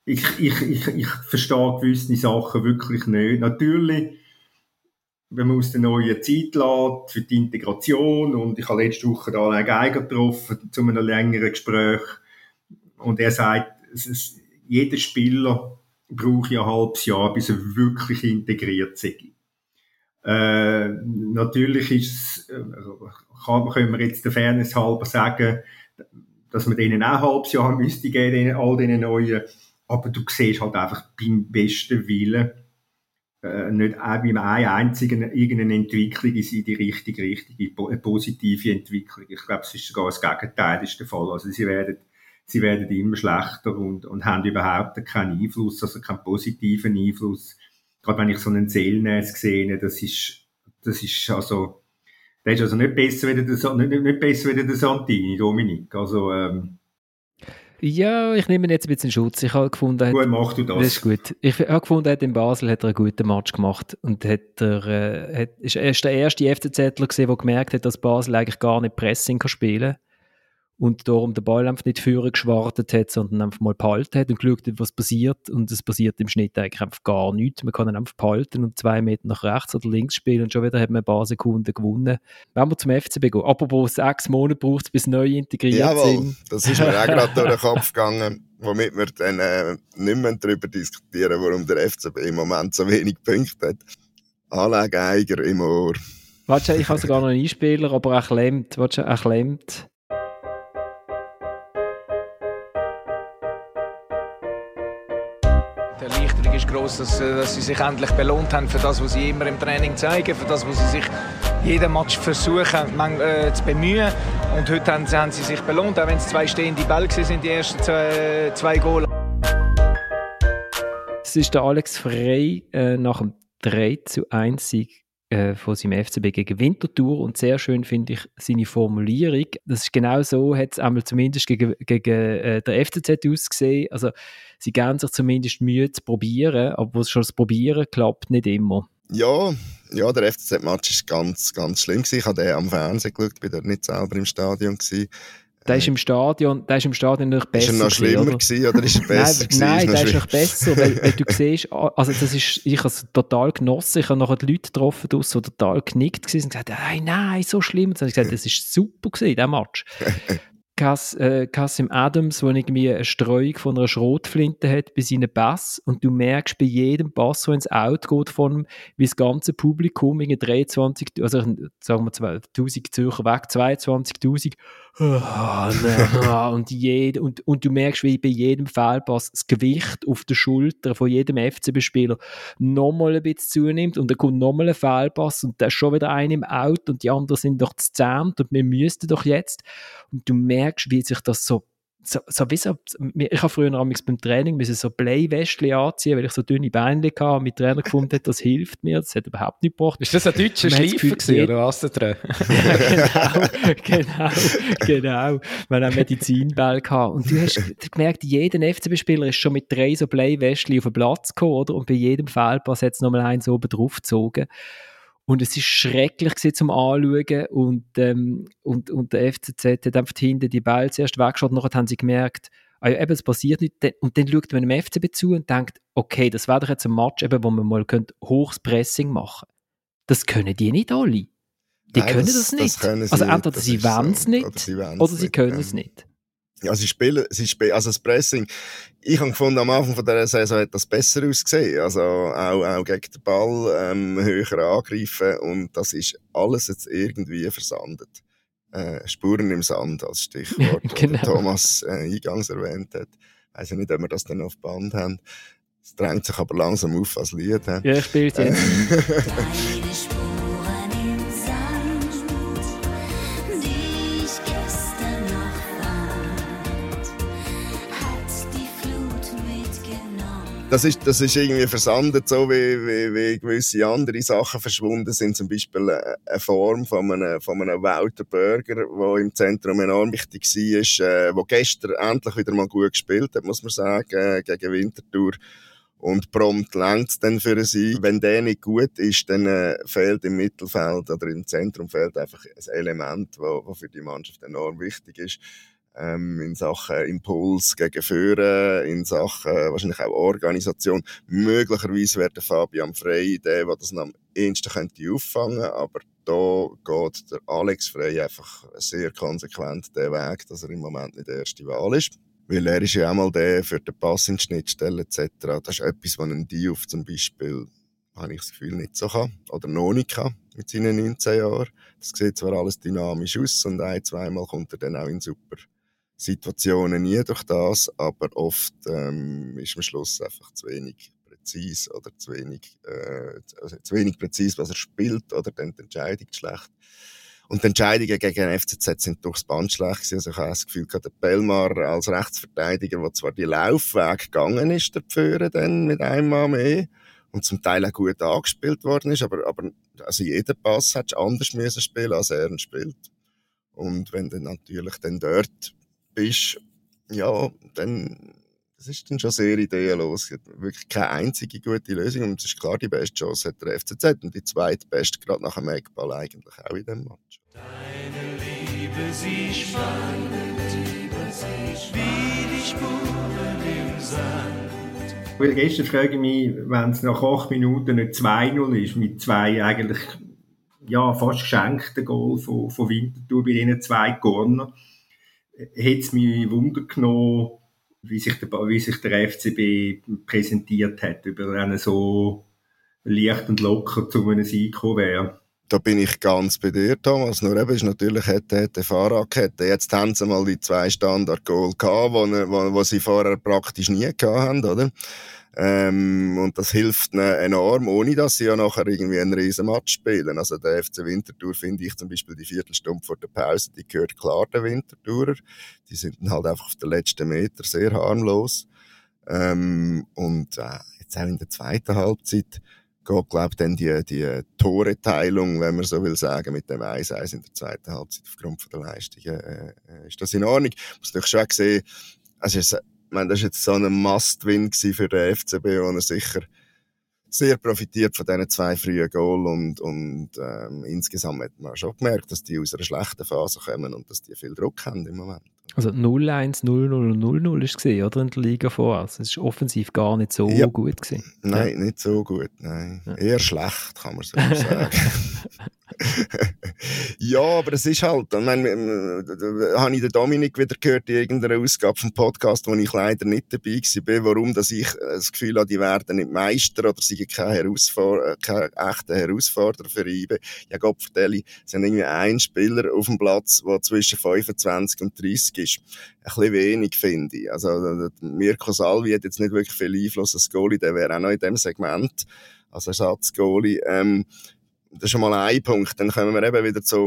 ich, ich, ich, ich verstehe gewisse Sachen wirklich nicht. Natürlich, wenn man aus der neuen Zeit lässt, für die Integration, und ich habe letzte Woche da einen Geiger getroffen, zu einem längeren Gespräch, und er sagt, es ist, jeder Spieler braucht ja ein halbes Jahr, bis er wirklich integriert sei. Äh, natürlich ist es, äh, kann, können wir jetzt der Fairness halber sagen, dass man denen auch ein halbes Jahr müsste geben, all diesen neuen aber du siehst halt einfach beim besten Willen äh, nicht auch beim einen einzigen irgendeine Entwicklung in die richtige Richtung, eine positive Entwicklung. Ich glaube, es ist sogar das Gegenteil ist der Fall. Also sie werden, sie werden immer schlechter und, und haben überhaupt keinen Einfluss, also keinen positiven Einfluss. Gerade wenn ich so einen Zählnäs sehe, das ist, das ist also, das ist also nicht besser wie der, nicht, nicht besser wie der Santini, Dominik. Also, ähm, ja, ich nehme ihn jetzt ein bisschen Schutz. Ich habe gefunden, gut, machst du das. Das ist gut. Ich habe gefunden, in Basel hat er einen guten Match gemacht und hat er, äh, hat, ist, er ist der erste FCZler gesehen, der gemerkt hat, dass Basel eigentlich gar nicht Pressing kann spielen kann und darum den Ball einfach nicht führen geschwartet hat, sondern einfach mal behalten hat und geschaut hat, was passiert. Und es passiert im Schnitt eigentlich einfach gar nichts. Man kann ihn einfach behalten und zwei Meter nach rechts oder links spielen und schon wieder hat man ein paar Sekunden gewonnen. Wenn wir zum FCB gehen, apropos sechs Monate braucht es, bis neu integriert Jawohl, sind. das ist mir auch gerade durch den Kopf gegangen, womit wir dann äh, nicht mehr darüber diskutieren, warum der FCB im Moment so wenig Punkte hat. Anlage Eiger im Ohr. Warte, ich habe sogar noch einen Einspieler, aber er klemmt. Warte, er klemmt. Ist groß, dass, äh, dass sie sich endlich belohnt haben für das, was sie immer im Training zeigen, für das, was sie sich jeden Match versuchen man, äh, zu bemühen. Und heute haben, haben, sie sich belohnt, auch wenn es zwei stehende Bälle sind, die ersten zwei, zwei Goal. Es ist der Alex Frey äh, nach dem 3 zu 1 Sieg äh, von seinem FCB gegen Winterthur und sehr schön finde ich seine Formulierung. Das ist genau so, hat es einmal zumindest gegen, gegen äh, der FCZ ausgesehen. Also sie geben sich zumindest Mühe zu probieren, aber schon das Probieren klappt nicht immer. Ja, ja der FCZ-Match war ganz, ganz schlimm. Ich habe den am Fernsehen geschaut, bin dort nicht selber im Stadion. Gewesen. Der ist im Stadion, der ist im Stadion noch besser. Ist er noch schlimmer oder, gewesen, oder ist er besser Nein, nein der ist noch besser, weil, weil, du siehst, also das ist, ich habe es total genossen, ich habe nachher die Leute getroffen, die total genickt waren und gesagt, nein, nein, so schlimm. Und dann habe ich gesagt, das ist super gewesen, der Match. Cass, äh, Cassim Adams, der irgendwie eine Streuung von einer Schrotflinte hat bei seinen Bass und du merkst bei jedem Bass, der ins Auto geht von wie das ganze Publikum in 23, also sagen wir 1000 Zürcher weg, 22'000 und, jed, und, und du merkst, wie bei jedem Fehlpass das Gewicht auf der Schulter von jedem FCB-Spieler nochmal ein bisschen zunimmt und dann kommt nochmal ein Fehlpass und da ist schon wieder einer im Auto und die anderen sind doch zähmt und wir müssten doch jetzt. Und du merkst, wie sich das so so, so wie so, ich habe früher beim Training müssen so Bleiwäschchen anziehen, weil ich so dünne Beine hatte und mein Trainer gefunden hat, das hilft mir, das hat überhaupt nicht gebracht. Ist das ein deutscher Schleifer gewesen, oder was der ja, genau, genau, genau. Wir haben Medizinball gehabt und du hast gemerkt, jeder FCB-Spieler ist schon mit drei so Bleiwäschchen auf den Platz gekommen, oder? Und bei jedem Fehlpass hat es nochmal eins oben drauf gezogen. Und es ist schrecklich zum Anschauen und, ähm, und, und der FCZ hat einfach hinten die Ball zuerst weggeschaut und nachher haben sie gemerkt, ah ja, eben, es passiert nicht. Und dann schaut man dem FCB zu und denkt, okay, das wäre doch jetzt ein Match, eben, wo man mal hohes Pressing machen könnte. Das können die nicht alle. Die Nein, können das, das nicht. Das also entweder sie wollen es nicht oder sie, oder sie können es nicht. Ja, sie spielen, sie spielen, also das Pressing, ich habe gefunden, am Anfang von der Saison hat das besser ausgesehen. Also auch, auch gegen den Ball ähm, höher angreifen und das ist alles jetzt irgendwie versandet. Äh, Spuren im Sand als Stichwort, genau. Thomas äh, eingangs erwähnt hat. Ich weiß nicht, ob wir das dann auf Band haben. Es drängt sich aber langsam auf als Lied. Ja, ich spiele es jetzt. das ist, das ist irgendwie versandet, so wie, wie, wie gewisse andere Sachen verschwunden sind. Zum Beispiel äh, eine Form von einem, von einem Walter Burger, der im Zentrum enorm wichtig war, äh, der gestern endlich wieder mal gut gespielt hat, muss man sagen, äh, gegen Winterthur. Und prompt längt es dann für sie. Wenn der nicht gut ist, dann äh, fehlt im Mittelfeld oder im Zentrum fehlt einfach ein Element, das für die Mannschaft enorm wichtig ist ähm, in Sachen Impuls gegen Führen, in Sachen äh, wahrscheinlich auch Organisation. Möglicherweise wäre der Fabian Frey der, der das am ehesten könnte auffangen aber da geht der Alex Frey einfach sehr konsequent den Weg, dass er im Moment nicht der erste Wahl ist. Weil er ist ja auch mal der für den Pass in die Schnittstelle etc. Das ist etwas, was ein Diouf zum Beispiel, habe ich das Gefühl, nicht so kann. Oder noch nicht mit seinen 19 Jahren. Das sieht zwar alles dynamisch aus und ein, zweimal kommt er dann auch in super Situationen nie durch das, aber oft ähm, ist am Schluss einfach zu wenig präzise oder zu wenig, äh, also zu wenig präzise, was er spielt oder dann die Entscheidung schlecht. Und die Entscheidungen gegen den FCZ sind durchs Band schlecht gewesen. Also ich habe das Gefühl, der Belmar als Rechtsverteidiger, der zwar die Laufweg gegangen ist, der Pföre dann mit einem Mal mehr und zum Teil auch gut angespielt worden ist, aber, aber also jeder Pass hätte anders müssen spielen, als er ihn spielt. Und wenn dann natürlich dann dort bist, ja, dann das ist dann schon sehr ideenlos. Es gibt wirklich keine einzige gute Lösung. Und es ist klar, die beste Chance hat der FCZ und die zweitbeste gerade nach dem Eckball eigentlich auch in dem Match. Deine Liebe, sie spannend, wie die Spuren im Sand. Gestern frage ich mich, wenn es nach acht Minuten nicht 2-0 ist, mit zwei eigentlich ja, fast geschenkten Goal von, von Winterthur bei diesen zwei Corner, hätte es mich Wunder genommen, wie sich, der, wie sich der FCB präsentiert hat, über einen so leicht und locker zu einem Sieg wäre. Da bin ich ganz bei dir, Thomas. Nur eben ist natürlich hätte, hätte Fahrradkette. Jetzt haben sie mal die zwei Standard-Goal gehabt, wo sie vorher praktisch nie gehabt haben, oder? Ähm, und das hilft ihnen enorm, ohne dass sie ja nachher irgendwie einen riesen Match spielen. Also der FC Winterthur finde ich zum Beispiel die Viertelstunde vor der Pause, die gehört klar der Winterthurer. Die sind dann halt einfach auf den letzten Meter sehr harmlos. Ähm, und äh, jetzt auch in der zweiten Halbzeit geht, glaube ich, dann die, die Toreteilung, wenn man so will sagen, mit dem 1-1 in der zweiten Halbzeit aufgrund von der Leistungen, äh, äh, ist das in Ordnung. Muss natürlich schon sehen, also ich meine, das war jetzt so ein Must-Win für den FCB, wo er sicher sehr profitiert von diesen zwei frühen Goal und, und ähm, insgesamt hat man schon gemerkt, dass die aus einer schlechten Phase kommen und dass die viel Druck haben im Moment. Also 0-1, 0-0 und 0-0 ist gesehen, oder in der Liga vorher. Es ist offensiv gar nicht so ja. gut gewesen. Nein, ja. nicht so gut, nein. Ja. Eher schlecht, kann man so sagen. ja, aber es ist halt, ich meine, habe ich den Dominik wieder gehört in irgendeiner Ausgabe vom Podcast, wo ich leider nicht dabei war, warum dass ich das Gefühl habe, die werden nicht Meister oder sie keine, Herausforder keine echten Herausforderer für IBE. Ja, Gott vertelle, es sind irgendwie ein Spieler auf dem Platz, der zwischen 25 und 30 ist. Ein bisschen wenig, finde ich. Also, Mirko Salvi hat jetzt nicht wirklich viel Einfluss als Goalie, der wäre auch noch in dem Segment als Ersatzgoalie. Ähm, das ist schon mal ein Punkt. Dann kommen wir eben wieder zu,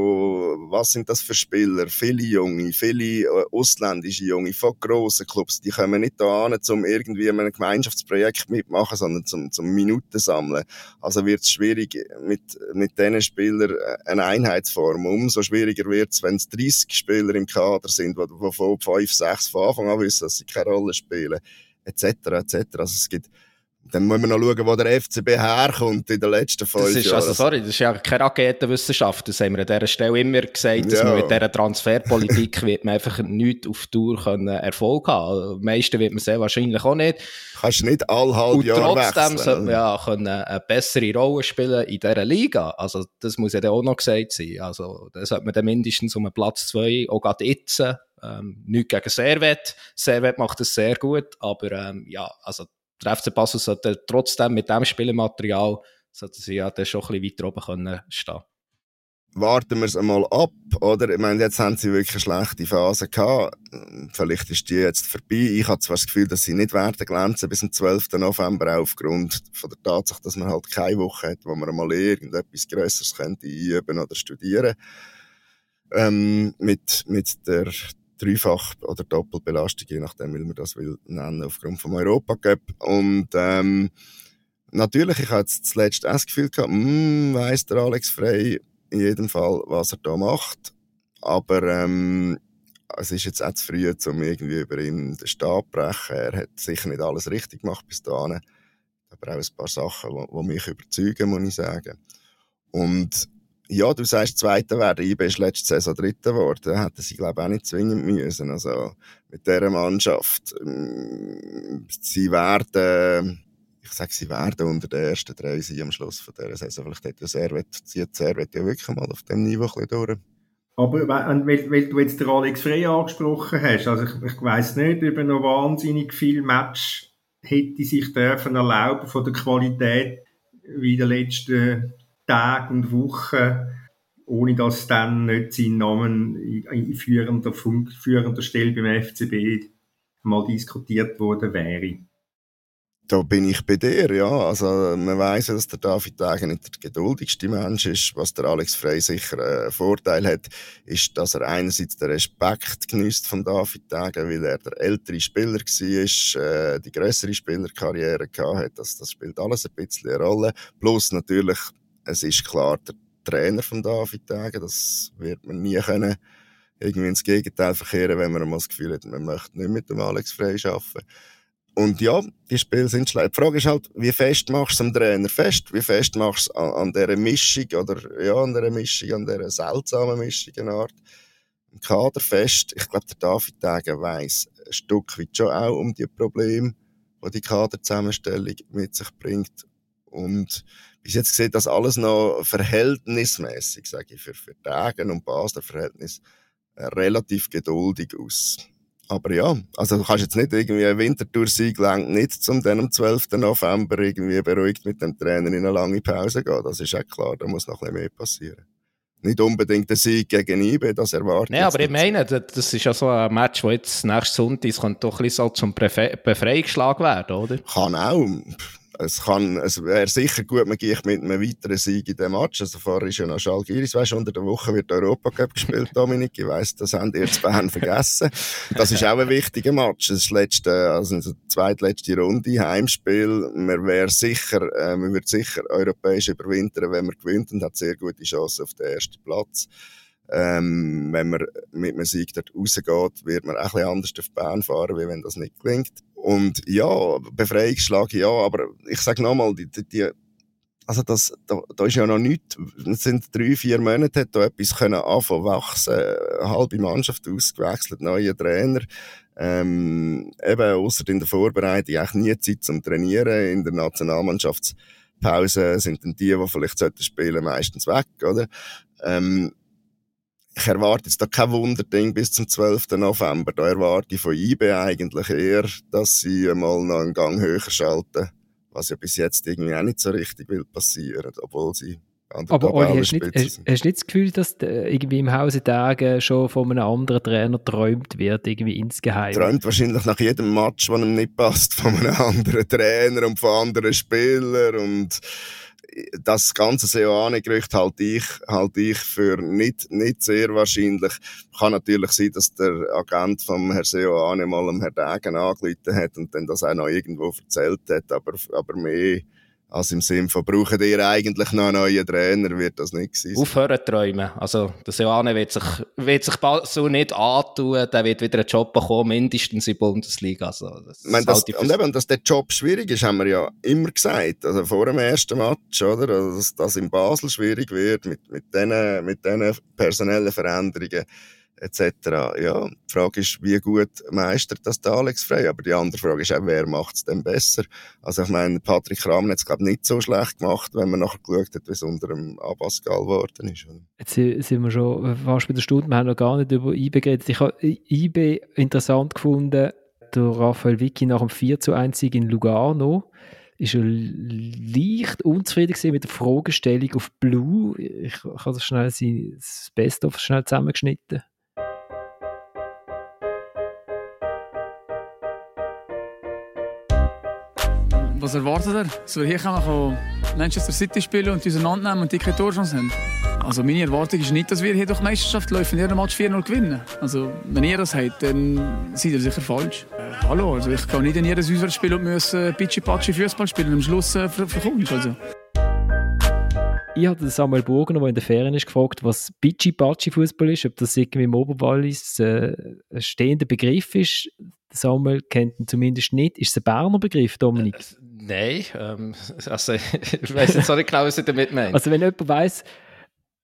was sind das für Spieler? Viele Junge, viele äh, ausländische Junge von grossen Clubs, die kommen nicht da an, um irgendwie ein Gemeinschaftsprojekt mitmachen, sondern zum, zum Minuten sammeln. Also wird es schwierig, mit, mit diesen Spielern äh, eine Einheitsform. Umso schwieriger wird es, wenn es 30 Spieler im Kader sind, die von 5, 6 von Anfang an wissen, dass sie keine Rolle spielen, etc., etc. Also es gibt dann muss man noch schauen, wo der FCB herkommt in den letzten fünf das ist, Jahren. Also, sorry, das ist ja keine Raketenwissenschaft. Das haben wir an dieser Stelle immer gesagt, dass Ja. man mit dieser Transferpolitik wird man einfach nicht auf Tour können Erfolg haben. Am meisten wird man sehr wahrscheinlich auch nicht. Kannst nicht alle halb Und Jahr trotzdem sollte man wechseln. ja können eine bessere Rolle spielen in dieser Liga. Also, das muss ja dann auch noch gesagt sein. Also, da sollte man dann mindestens um einen Platz zwei, auch gerade jetzt, ähm, nicht gegen Servet. Servet macht das sehr gut, aber, ähm, ja, also, der FC Basel sollte trotzdem mit dem Spielmaterial, sollte sie ja dann schon ein bisschen weiter oben können stehen. warten wir es einmal ab, oder? Ich meine, jetzt haben sie wirklich eine schlechte Phase gehabt. Vielleicht ist die jetzt vorbei. Ich habe zwar das Gefühl, dass sie nicht werden glänzen bis zum 12. November, auch aufgrund von der Tatsache, dass man halt keine Woche hat, wo man mal irgendetwas Größeres könnte einüben oder studieren. Ähm, mit, mit der Dreifach- oder Doppelbelastung, je nachdem, wie man das will nennen, aufgrund vom Europacup. Und, ähm, natürlich, ich jetzt zuletzt auch das Gefühl gehabt, hm, der Alex Frey, in jedem Fall, was er da macht. Aber ähm, es ist jetzt auch zu früh, um irgendwie über ihn den Stab zu brechen. Er hat sicher nicht alles richtig gemacht bis dahin. Aber auch ein paar Sachen, die mich überzeugen, muss ich sagen. Und ja, du sagst Zweiter werden. IB ist letzte Saison Dritter geworden. Hätten sie, glaube ich, auch nicht zwingend müssen. Also mit dieser Mannschaft. ähm, Sie werden ich sage, sie werden unter den ersten drei sein am Schluss von dieser Saison. Vielleicht hat der Servet, zieht Servet ja wirklich mal auf dem Niveau ein durch. Aber weil, weil, weil du jetzt den Alex Frey angesprochen hast, also ich, ich weiss nicht, ob er noch wahnsinnig viel Match hätte sich dürfen erlauben von der Qualität wie in den letzten Tagen und Wochen, ohne dass dann nicht sein Namen in, führender, Funk, führender Stelle beim FCB mal diskutiert worden wäre. Da bin ich bei dir, ja. Also, man ja, dass der David Degen nicht der geduldigste Mensch ist. Was der Alex Frey sicher äh, einen Vorteil hat, ist, dass er einerseits den Respekt genießt von David Degen, weil er der ältere Spieler war, äh, die größere Spielerkarriere gehabt hat. Das, das spielt alles ein bisschen eine Rolle. Plus natürlich, es ist klar, der Trainer von David Degen, das wird man nie können irgendwie ins Gegenteil verkehren, wenn man mal das Gefühl hat, man möchte nicht mit dem Alex Frey arbeiten. Und ja, die Spiele sind schlecht. Die Frage ist halt, wie fest machst du es am Trainer fest? Wie fest machst du es an, an dieser Mischung oder ja, an dieser Mischung, an dieser seltsamen Mischung Art im Kader fest? Ich glaube, der David Degen weiss ein Stück weit schon auch um die Probleme, die die Kaderzusammenstellung mit sich bringt. Und bis jetzt sieht das alles noch verhältnismäßig, sage ich, für, für Degen und Basler Verhältnis äh, relativ geduldig aus. Aber ja, also du kannst jetzt nicht irgendwie einen Wintertour-Sieg lang nicht zum dann am 12. November irgendwie beruhigt mit dem Trainer in eine lange Pause gehen. Das ist auch klar, da muss noch ein bisschen mehr passieren. Nicht unbedingt der Sieg gegen IBE, das erwartet Nein, aber ich meine, das das ist ja so ein Match, wo jetzt nächsten Sonntag es könnte doch ein bisschen so zum Befreiungsschlag werden, oder? Kann auch. Es, kann, es wäre sicher gut, man geht mit einem weiteren Sieg in dem Match. Also vorher ist ja noch Schalgiris, weißt unter der Woche wird der Europacup gespielt, Dominik. Ich weiss, das haben ihr zu Bern vergessen. Das ist auch ein wichtiger Match. Das ist letzte, also die zweitletzte Runde, Heimspiel. Man wäre sicher, äh, man wird sicher europäisch überwintern, wenn man gewinnt und hat sehr gute Chancen auf den ersten Platz. Ähm, wenn man mit einem Sieg dort rausgeht, wird man auch ein bisschen anders auf Bern fahren, wie wenn das nicht gelingt. Und ja, Befreiungsschlag, ja, aber ich sage nochmal, die, die, die, also das, da, da ist ja noch nichts, es sind drei, vier Monate, hat da etwas können anfangen wachsen, eine halbe Mannschaft ausgewechselt, neue Trainer, ähm, eben, ausser in der Vorbereitung, eigentlich nie Zeit zum Trainieren, in der Nationalmannschaftspause sind dann die, die vielleicht sollten spielen, meistens weg, oder? Ähm, ich erwarte jetzt da kein Wunderding bis zum 12. November. Da erwarte ich von IB eigentlich eher, dass sie mal noch einen Gang höher schalten. Was ja bis jetzt irgendwie auch nicht so richtig will passieren, obwohl sie Aber Oli, hast du nicht, hast, hast nicht das Gefühl, dass äh, irgendwie im Hause Tagen schon von einem anderen Trainer träumt wird, irgendwie insgeheim? träumt wahrscheinlich nach jedem Match, der ihm nicht passt, von einem anderen Trainer und von anderen Spielern und das ganze Seoane-Gerücht halte ich, halte ich für nicht, nicht sehr wahrscheinlich. Kann natürlich sein, dass der Agent vom Herrn Seoane mal am Herrn Degen angerufen hat und dann das auch noch irgendwo erzählt hat, aber, aber mehr, Also im Sinne von, brauchen ihr eigentlich noch einen neuen Trainer, wird das nicht sein. Aufhören träumen. Also, der Seoane wird sich, wird sich so nicht antun, der wird wieder einen Job bekommen, mindestens in der Bundesliga. Also, das meine, das, und eben, dass der Job schwierig ist, haben wir ja immer gesagt. Also vor dem ersten Match, oder? Also, dass das in Basel schwierig wird, mit, mit diesen mit personellen Veränderungen etc. Ja, die Frage ist, wie gut meistert das der Alex Frey? Aber die andere Frage ist auch, wer macht es denn besser? Also ich meine, Patrick Rahmen hat es glaube nicht so schlecht gemacht, wenn man nachher geschaut hat, wie es unter dem Abascal geworden ist. Jetzt sind wir schon fast bei der Stunde, wir haben noch gar nicht über IB geredet. Ich habe IB interessant gefunden, der Raphael Vicky nach dem 4 zu 1 Sieg in Lugano ist er leicht unzufrieden mit der Fragestellung auf Blue. Ich habe das schnell sein, das Best-of schnell zusammengeschnitten. Was erwartet er? Dass wir hier kommen, Manchester City spielen und uns auseinandernehmen und die keine Torchance haben? Also meine Erwartung ist nicht, dass wir hier durch die Meisterschaft laufen und jeden Match 4-0 gewinnen. Also wenn ihr das habt, dann seid ihr sicher falsch. Äh, hallo, also ich kann nicht in jedes Auswärtsspiel und müssen Pitschi-Patschi Fußball spielen und am Schluss äh, verkommst also. Ich habe Samuel Burgener, der in der Ferien ist, gefragt, was Pitschi-Patschi-Fußball ist, ob das irgendwie im Oberwallis äh, ein stehender Begriff ist. Samuel kennt ihn zumindest nicht. Ist es ein Berner Begriff, Dominik? Nein, ähm, also ich weiß jetzt auch nicht genau, was ich damit meine. Also wenn jemand weiss,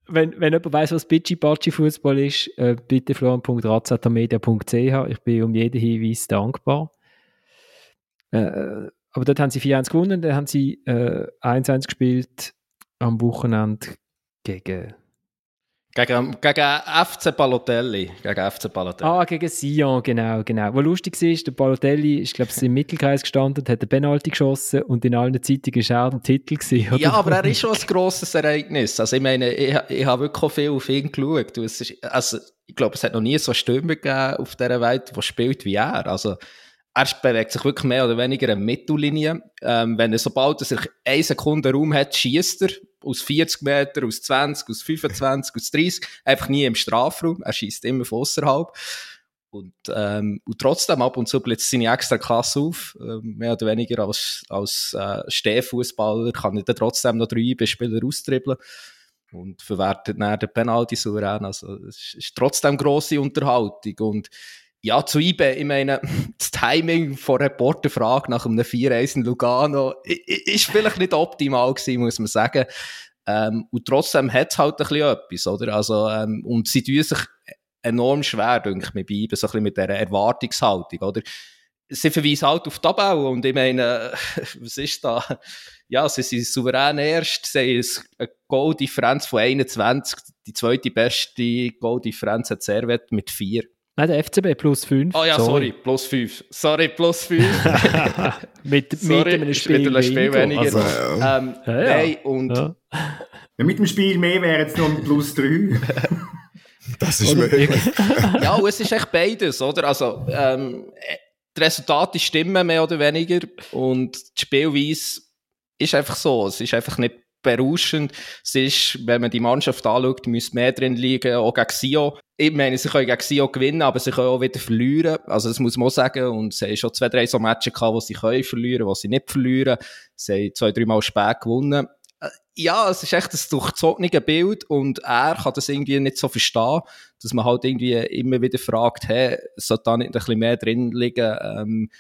wenn, wenn jemand weiss, was Bitchy Batschi Fußball ist, äh, bitte florian.razatamedia.ch. Ich bin um jeden Hinweis dankbar. Äh, aber dort haben sie 4-1 gewonnen, dann haben sie äh, 1-1 gespielt am Wochenende gegen gegen, gegen FC Balotelli. Gegen FC Balotelli. Ah, gegen Sion, genau, genau. Was lustig ist, der Balotelli ist, glaube ich, im Mittelkreis gestanden, hat eine Penalty geschossen und in allen Zeitungen war er der Titel. Gewesen, ja, aber er ist schon ein grosses Ereignis. Also ich meine, ich, ich habe wirklich viel auf ihn geschaut. Ist, also, ich glaube, es hat noch nie so Stimme gegeben auf dieser Welt, die spielt wie er. Also, er bewegt sich wirklich mehr oder weniger eine Mittellinie. Ähm, wenn er, sobald er sich eine Sekunde Raum hat, schießt er aus 40 Meter, aus 20, aus 25, aus 30, einfach nie im Strafraum. Er schießt immer von außerhalb. Und, ähm, und trotzdem ab und zu blitzt seine extra Klasse auf. Ähm, mehr oder weniger als, als äh, Stehfußballer kann er dann trotzdem noch drei Spieler austribbeln und verwertet dann den Penalty souverän. Also, es ist trotzdem grosse Unterhaltung. Und ja, zu IBE, ich meine, das Timing von Reporterfrage nach einem 4-1 in Lugano ist vielleicht nicht optimal gewesen, muss man sagen. Ähm, und trotzdem hat es halt ein bisschen etwas, oder? Also, ähm, und sie tun sich enorm schwer, denke ich, mit IBE, so ein bisschen mit dieser Erwartungshaltung, oder? Sie verweisen halt auf die Tabelle und ich meine, was ist da? Ja, sie sind souverän erst, sie haben eine Goal-Differenz von 21, die zweite beste Goal-Differenz hat Servet mit 4. Nein, der FCB plus 5. Oh ja, sorry, sorry plus 5. Sorry, plus 5. mit, sorry, mit einem Spiel, mit einem Spiel weniger. Also, ja. Ähm, ja, ja. Nein, und... Ja. mit dem Spiel mehr wäre jetzt noch ein plus 3. das ist möglich. ja, es ist echt beides, oder? Also, ähm, die Resultate stimmen mehr oder weniger und die Spielweise ist einfach so. Es ist einfach nicht berauschend. Es ist, wenn man die Mannschaft anschaut, müsste mehr drin liegen, auch gegen Sio. Ich meine, sie können gegen Sio gewinnen, aber sie können auch wieder verlieren. Also, das muss man auch sagen. Und sie haben schon zwei, drei so Matches gehabt, wo sie können verlieren, wo sie nicht verlieren. Sie haben zwei, drei Mal spät gewonnen. Äh, ja, es ist echt ein durchzogenes Bild und er kann das irgendwie nicht so verstehen, dass man halt irgendwie immer wieder fragt, hey, sollte da nicht ein bisschen mehr drin liegen? Ähm,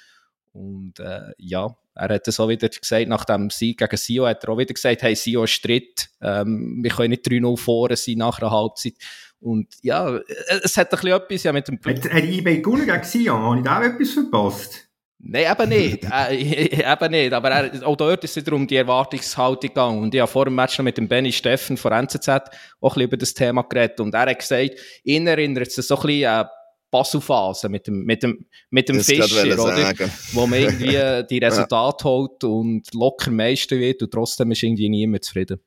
und äh, ja, er hat es auch wieder gesagt, nach dem Sieg gegen Sio, hat er auch wieder gesagt, hey, Sio ist Stritt, ähm, wir können nicht 3-0 vorne sein nach einer Halbzeit. Und ja, es hat ein bisschen etwas ja mit dem... Hat, hat eBay gewonnen gegen Sion? Habe ich da auch etwas verpasst? Nein, eben nicht. äh, eben nicht. Aber er, auch dort ist es wieder um die Erwartungshaltung gegangen. Und ich habe vor dem Match noch mit dem Benny Steffen von NZZ auch ein bisschen über das Thema geredet. Und er hat gesagt, ihn erinnert es so ein bisschen äh, Bassu-Phase mit dem, mit dem, mit dem Fischer, oder? Wo man irgendwie die Resultate ja. holt und locker Meister wird und trotzdem ist irgendwie niemand zufrieden.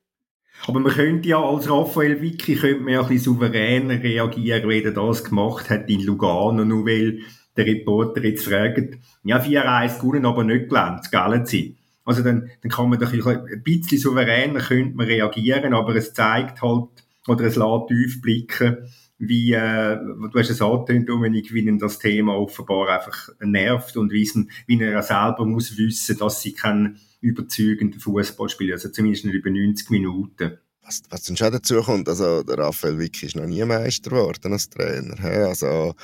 Aber man könnte ja als Raphael Vicky könnte man ja ein bisschen souveräner reagieren, wie er das gemacht hat in Lugano, nur weil der Reporter jetzt fragt, ja, 4-1 gewonnen, aber nicht gelernt, gell sie? Also dann, dann kann man doch ein bisschen souveräner könnte man reagieren, aber es zeigt halt, oder es lässt tief blicken, wie, äh, du hast es angetönt, Dominik, wie ihn das Thema offenbar einfach nervt und wie, wie er selber muss wissen, dass sie kein überzeugenden Fußball spielen, also zumindest nicht über 90 Minuten. Was, was dann schon dazu kommt, also der Raphael Vicky ist noch nie Meister geworden als Trainer. He? Also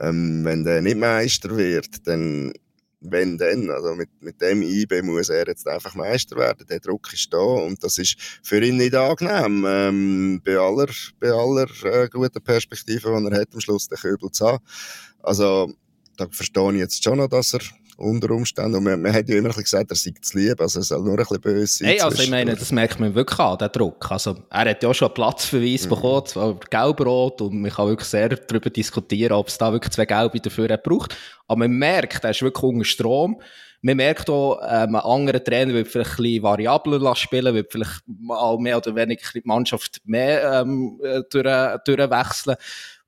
ähm, wenn der nicht Meister wird, dann wenn dann, also mit, mit dem IB muss er jetzt einfach Meister werden, der Druck ist da und das ist für ihn nicht angenehm, ähm, bei aller, bei aller äh, guten Perspektive, die er hat, am Schluss den Köbel zu haben. Also da verstehe ich jetzt schon noch, dass er unter Umständen. Und man, man hat ja immer ein bisschen gesagt, er sei zu lieb, also er soll nur ein bisschen böse sein. Hey, also ich meine, das merkt man wirklich an, den Druck. Also er hat ja auch schon einen Platzverweis mhm. bekommen, gelb-rot, und man kann wirklich sehr darüber diskutieren, ob es da wirklich zwei Gelbe dafür braucht. Aber man merkt, er ist wirklich unter Strom. Man merkt auch, ähm, ein anderer Trainer wird vielleicht ein bisschen variabler spielen, wird vielleicht mal mehr oder weniger die Mannschaft mehr ähm, äh, durch, durchwechseln.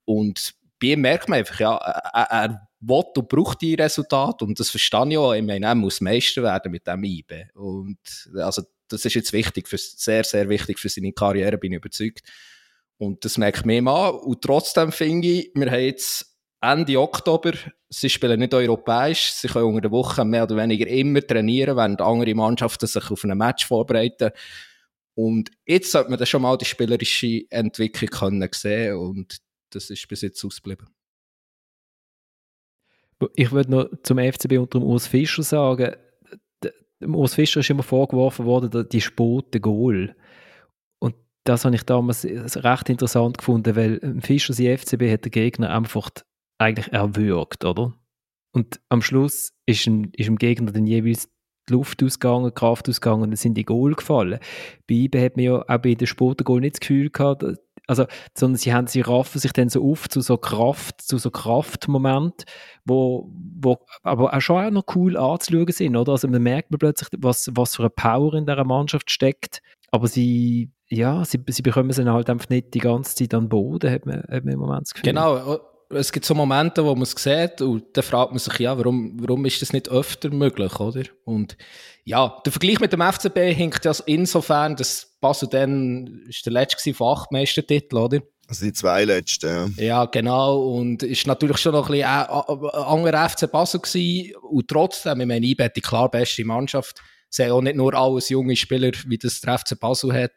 Und bei ihm merkt man einfach, ja, er, er will und braucht die Resultate und das verstehe ich auch. Ich meine, er muss Meister werden mit dem IB. Und also, das ist jetzt wichtig, für, sehr, sehr wichtig für seine Karriere, bin ich überzeugt. Und das merkt man an. Und trotzdem finde ich, wir haben jetzt Ende Oktober, sie spielen nicht europäisch, sie können unter der Woche mehr oder weniger immer trainieren, während andere Mannschaften sich auf ein Match vorbereiten. Und jetzt sollte man dann schon mal die spielerische Entwicklung können sehen und das ist bis jetzt ausgeblieben. Ich würde noch zum FCB unter dem Urs Fischer sagen, dem Urs Fischer ist immer vorgeworfen worden, die spote Goal. Und das habe ich damals recht interessant gefunden, weil Fischer, sein FCB, hat den Gegner einfach eigentlich erwürgt, oder? Und am Schluss ist dem, ist dem Gegner dann jeweils die Luft ausgegangen, die Kraft ausgegangen und dann sind die Goal gefallen. Bei IBE hat man ja auch bei den Sportgoal nicht das Gefühl gehabt, also, sondern sie haben, sie raffen sich dann so auf zu so Kraft, zu so Kraftmoment, wo, wo aber auch schon auch noch cool anzuschauen sind, oder? Also man merkt man plötzlich, was, was für eine Power in dieser Mannschaft steckt, aber sie, ja, sie, sie bekommen sie halt einfach nicht die ganze Zeit an den Boden, hat man, hat man im Moment das Gefühl. Genau, es gibt so Momente, wo man es sieht und dann fragt man sich, ja, warum, warum ist das nicht öfter möglich, oder? Und ja, der Vergleich mit dem FCB hinkt ja insofern, dass Basel dann ist der letzte von acht Meistertiteln, oder? Also die zwei letzten, ja. Ja, genau. Und ist natürlich schon noch ein bisschen ein anderer FC Basel gewesen. Und trotzdem, ich meine, IBE die klar beste Mannschaft. Sie haben auch nicht nur alles junge Spieler, wie das der FC Basel hat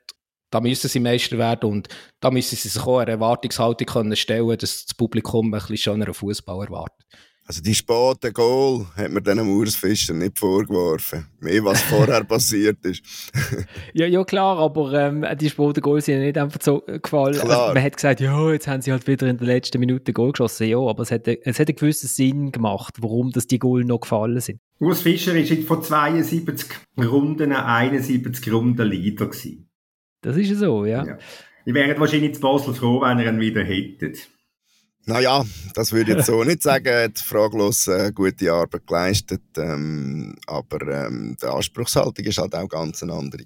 da müssen sie Meister werden und da müssen sie sich auch eine Erwartungshaltung können stellen, dass das Publikum ein bisschen schöneren Fußball erwartet. Also die späte Goal hat man diesen Mauersfischer nicht vorgeworfen. Mehr, was vorher passiert ist. ja, ja, klar, aber ähm, die späten Goal sind ja nicht einfach so gefallen. Also, man hat gesagt, ja, jetzt haben sie halt wieder in der letzten Minute Goal geschossen. Ja, aber es hat, es hat einen gewissen Sinn gemacht, warum das die Goal noch gefallen sind. Urs Fischer war vor 72 Runden 71 Runden Leader gewesen. Das ist so, ja. ja. Ich wäre wahrscheinlich zu Basel froh, wenn ihr ihn wieder hättet. Naja, das würde ich jetzt so nicht sagen. Er hat fraglos äh, gute Arbeit geleistet. Ähm, aber ähm, die Anspruchshaltung war halt auch ganz eine andere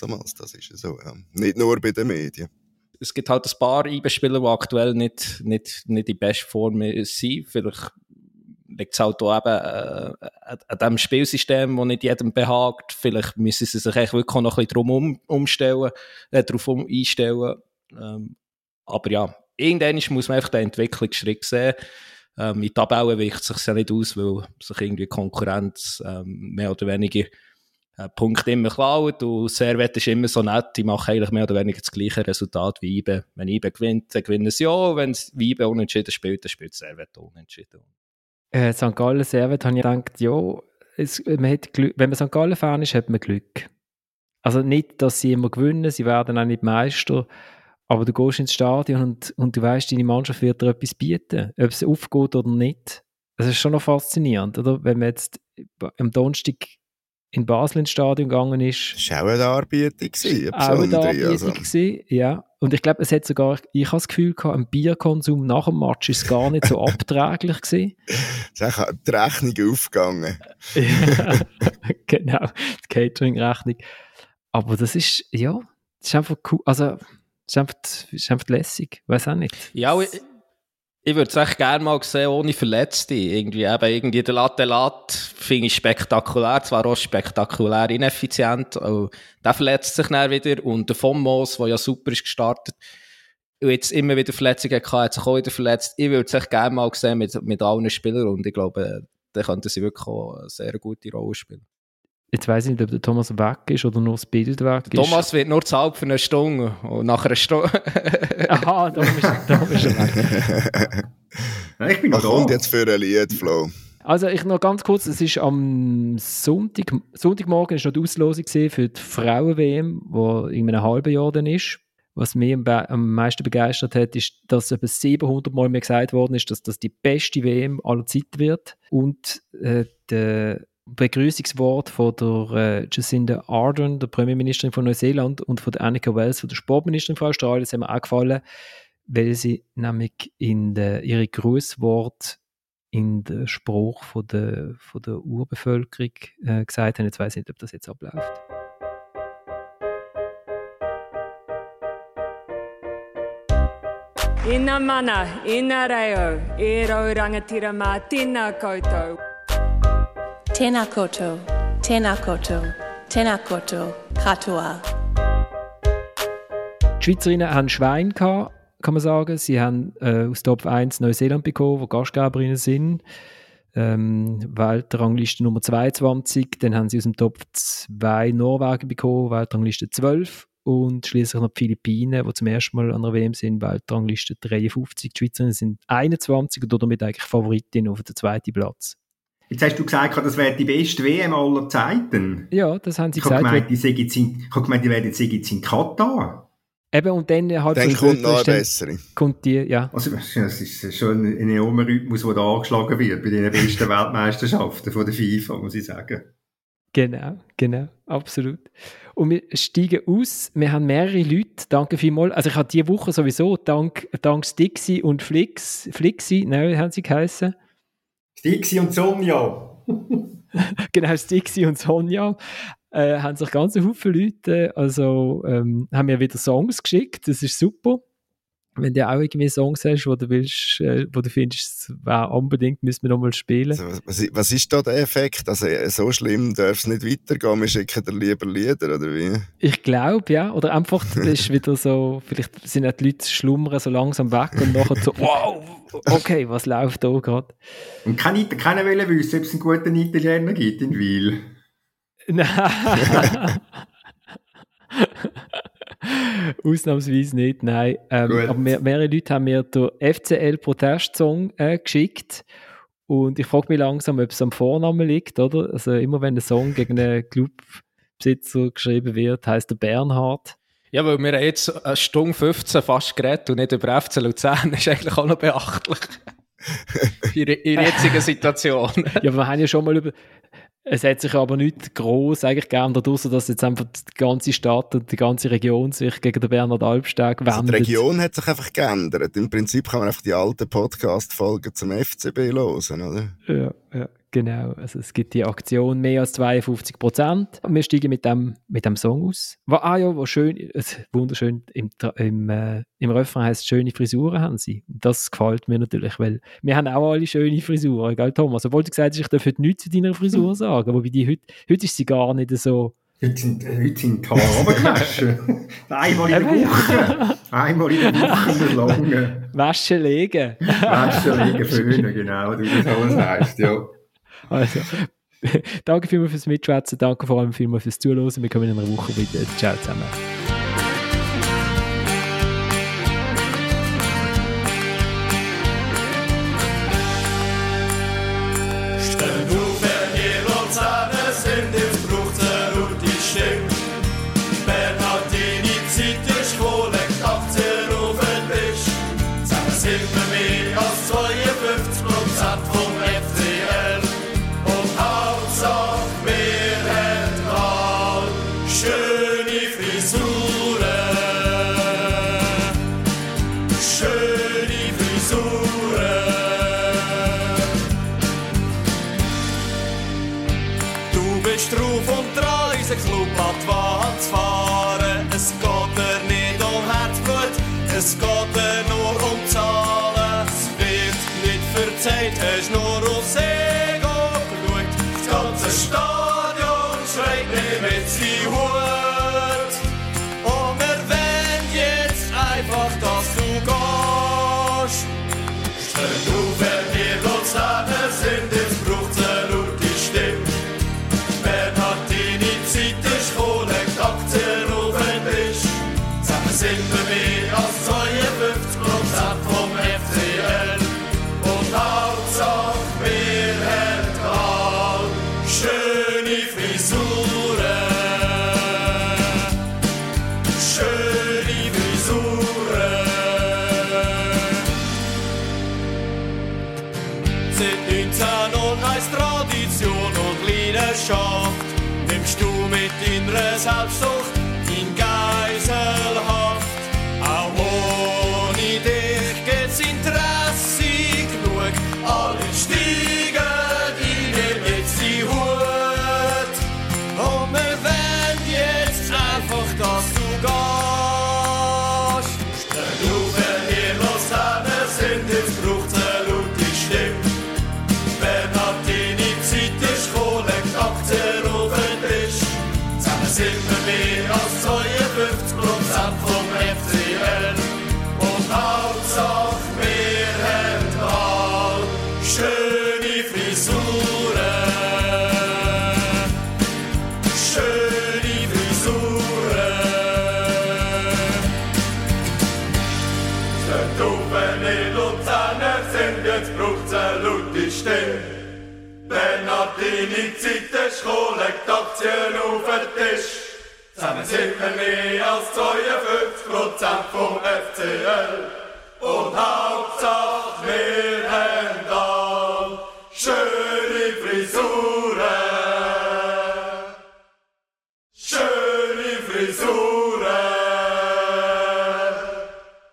damals. Das ist so. Ja. Nicht nur bei den Medien. Es gibt halt ein paar IB-Spieler, die aktuell nicht, nicht, nicht in bester Form sind. Vielleicht liegt es halt auch eben äh, an diesem Spielsystem, das nicht jedem behagt. Vielleicht müssen sie sich wirklich auch noch ein bisschen drum um, umstellen, äh, darauf um, einstellen. Ähm, aber ja, irgendwann muss man einfach den Entwicklungsschritt sehen. Ähm, in Tabellen weicht es sich ja nicht aus, weil sich irgendwie Konkurrenz ähm, mehr oder weniger äh, Punkte immer klaut und Servet ist immer so nett, die machen eigentlich mehr oder weniger das gleiche Resultat wie IBE. Wenn IBE gewinnt, dann gewinnen sie ja, wenn IBE unentschieden spielt, dann spielt Servet unentschieden äh, St. Gallen Servet habe ich gedacht, ja, es, man hat wenn man St. Gallen-Fan ist, hat man Glück. Also nicht, dass sie immer gewinnen, sie werden auch nicht Meister, aber du gehst ins Stadion und, und du weißt, deine Mannschaft wird dir etwas bieten, ob es aufgeht oder nicht. Das ist schon noch faszinierend, oder? Wenn man jetzt am Donnerstag in Basel ins Stadion gegangen ist. Das war auch eine Darbietung. Auch eine Darbietung, also. ja. Und ich glaube, es hat sogar, ich habe das Gefühl gehabt, ein Bierkonsum nach dem Match ist gar nicht so abträglich gewesen. Es ist auch die Rechnung aufgegangen. ja, genau, die Catering-Rechnung. Aber das ist, ja, das ist einfach cool, also, ist einfach, ist einfach lässig, weiß auch nicht. Ja, ich, ich würde es echt gerne mal sehen, ohne Verletzte. Irgendwie, eben, irgendwie der Latte Lat finde ich spektakulär, zwar auch spektakulär ineffizient, aber der verletzt sich dann wieder und der Moos, der ja super ist gestartet, und jetzt immer wieder Verletzungen hatte, hat sich auch wieder verletzt. Ich würde es echt gerne mal sehen mit, mit allen Spielern und ich glaube, da könnten sie wirklich auch eine sehr gute Rolle spielen. Jetzt weiß ich nicht, ob der Thomas weg ist oder nur das Bild weg ist. Thomas wird nur zahlt für eine Stunde und nach einer Stunde. Aha, da ist, darum ist er weg. ich bin noch da. kommt jetzt für ein Lied, Flo? Also ich noch ganz kurz, es ist am Sonntag, Sonntagmorgen ist noch die Auslosung für die Frauen-WM, die in einem halben Jahr dann ist. Was mich am, am, meisten begeistert hat, ist, dass etwa 700 Mal mir gesagt worden ist, dass das die beste WM aller Zeiten wird. Und äh, der Begrüßungswort von der äh, Jacinda Ardern, der Premierministerin von Neuseeland, und von der Annika Wells, von der Sportministerin von Australien, das haben mir auch gefallen, weil sie nämlich in der, ihre Grußwort in den Spruch von der, von der Urbevölkerung äh, gesagt haben. Jetzt weiß ich nicht, ob das jetzt abläuft. Ina mana, ina reo, e rau rangatira mā tina koutou. Koutou, tēnā koutou, katoa. Die Schweizerinnen haben Schwein gehabt, kann man sagen. Sie haben äh, aus Top 1 Neuseeland bekommen, wo Gastgeberinnen sind. Ähm, Weltrangliste Nummer 22. Dann haben sie aus dem Top 2 Norwegen bekommen, Weltrangliste 12 und schließlich noch die Philippinen, die zum ersten Mal an der WM sind, Weltrangliste 53. Die Schweizerinnen sind 21 und damit eigentlich Favoritin auf den zweiten Platz. Jetzt hast du gesagt, das wäre die beste WM aller Zeiten. Ja, das haben sie ich gesagt. Gemeint, die jetzt in, ich habe gemeint, die werden jetzt in Katar. Eben, und dann halt Dann kommt noch eine bessere. Kommt die, ja. Also, das ist schon ein enormer Rhythmus, der da angeschlagen wird bei den besten Weltmeisterschaften von der FIFA, muss ich sagen. Genau, genau, absolut. Und wir steigen aus. Wir haben mehrere Leute, danke vielmals. Also ich habe diese Woche sowieso, dank, dank Stixi und Flix, Flixi, nein, haben sie geheißen? Stixi und Sonja. genau, Stixi und Sonja. Äh, haben sich ganz viele Leute, also ähm, haben mir wieder Songs geschickt, das ist super. Wenn du auch irgendwie Songs hast, wo du willst, äh, wo du findest, wäre unbedingt, müssen wir nochmal spielen. Also, was, was, ist da der Effekt? Also, so schlimm darf es nicht weitergehen, wir schicken dir lieber Lieder, oder wie? Ich glaube, ja. Oder einfach, das ist wieder so, vielleicht sind auch die Leute schlummern so langsam weg und nachher so, wow, okay, was läuft da gerade? Und keiner, keiner will wissen, ob es einen guten Italiener gibt in Wil. Nein. Ausnahmsweise nicht, nein. Ähm, aber mehr, mehrere Leute haben mir den FCL-Protestsong äh, geschickt. Und ich frage mich langsam, ob es am Vornamen liegt, oder? Also immer wenn ein Song gegen einen Clubbesitzer geschrieben wird, heißt der Bernhard. Ja, weil wir jetzt eine Stunde 15 fast geredet und nicht über FC Luzern, ist eigentlich auch noch beachtlich. in der jetzigen Situation. ja, wir haben ja schon mal über, es hat sich aber nicht groß eigentlich geändert, außer dass jetzt einfach die ganze Stadt und die ganze Region sich gegen den Bernhard Albsteg wendet. Also die Region hat sich einfach geändert. Im Prinzip kann man einfach die alten Podcast-Folgen zum FCB hören, oder? Ja, ja. Genau, also es gibt die Aktion mehr als 52 Prozent. Wir steigen mit dem, mit dem Song aus. Wo, ah ja, wo schön, wunderschön, im, im, äh, im Refrain heisst schöne Frisuren haben sie. Das gefällt mir natürlich, weil wir haben auch alle schöne Frisuren, gell Thomas? Obwohl du gesagt hast, ich darf heute nichts zu deiner Frisur sagen, wobei die heute, heute ist sie gar nicht so... Heute sind, heute sind die Haare runtergewaschen. Einmal in der Woche. Einmal in der Woche in der Lange. Waschen legen. Waschen legen, föhnen, genau, wie das alles heisst, ja. Also, danke vielmals fürs Mitschwätzen, danke vor allem vielmals fürs Zuhören. Wir kommen in einer Woche wieder. Ciao zusammen. Zeit hast nur auf See geschaut. Das ganze Stadion schreit mir mit sie Hut. Und wir wollen jetzt einfach, dass du gehst. Stell auf, wer dir uns Leben sind, jetzt braucht's eine laute Stimme. Wer hat deine Zeit, ist Kohle, Aktien auf den Tisch. Zusammen sind wir deshalb so deine Zeit ist gekommen, leg die Aktien auf den Tisch. Zusammen sind wir mehr als 52% vom FCL. Und Hauptsache, wir haben all schöne Frisuren.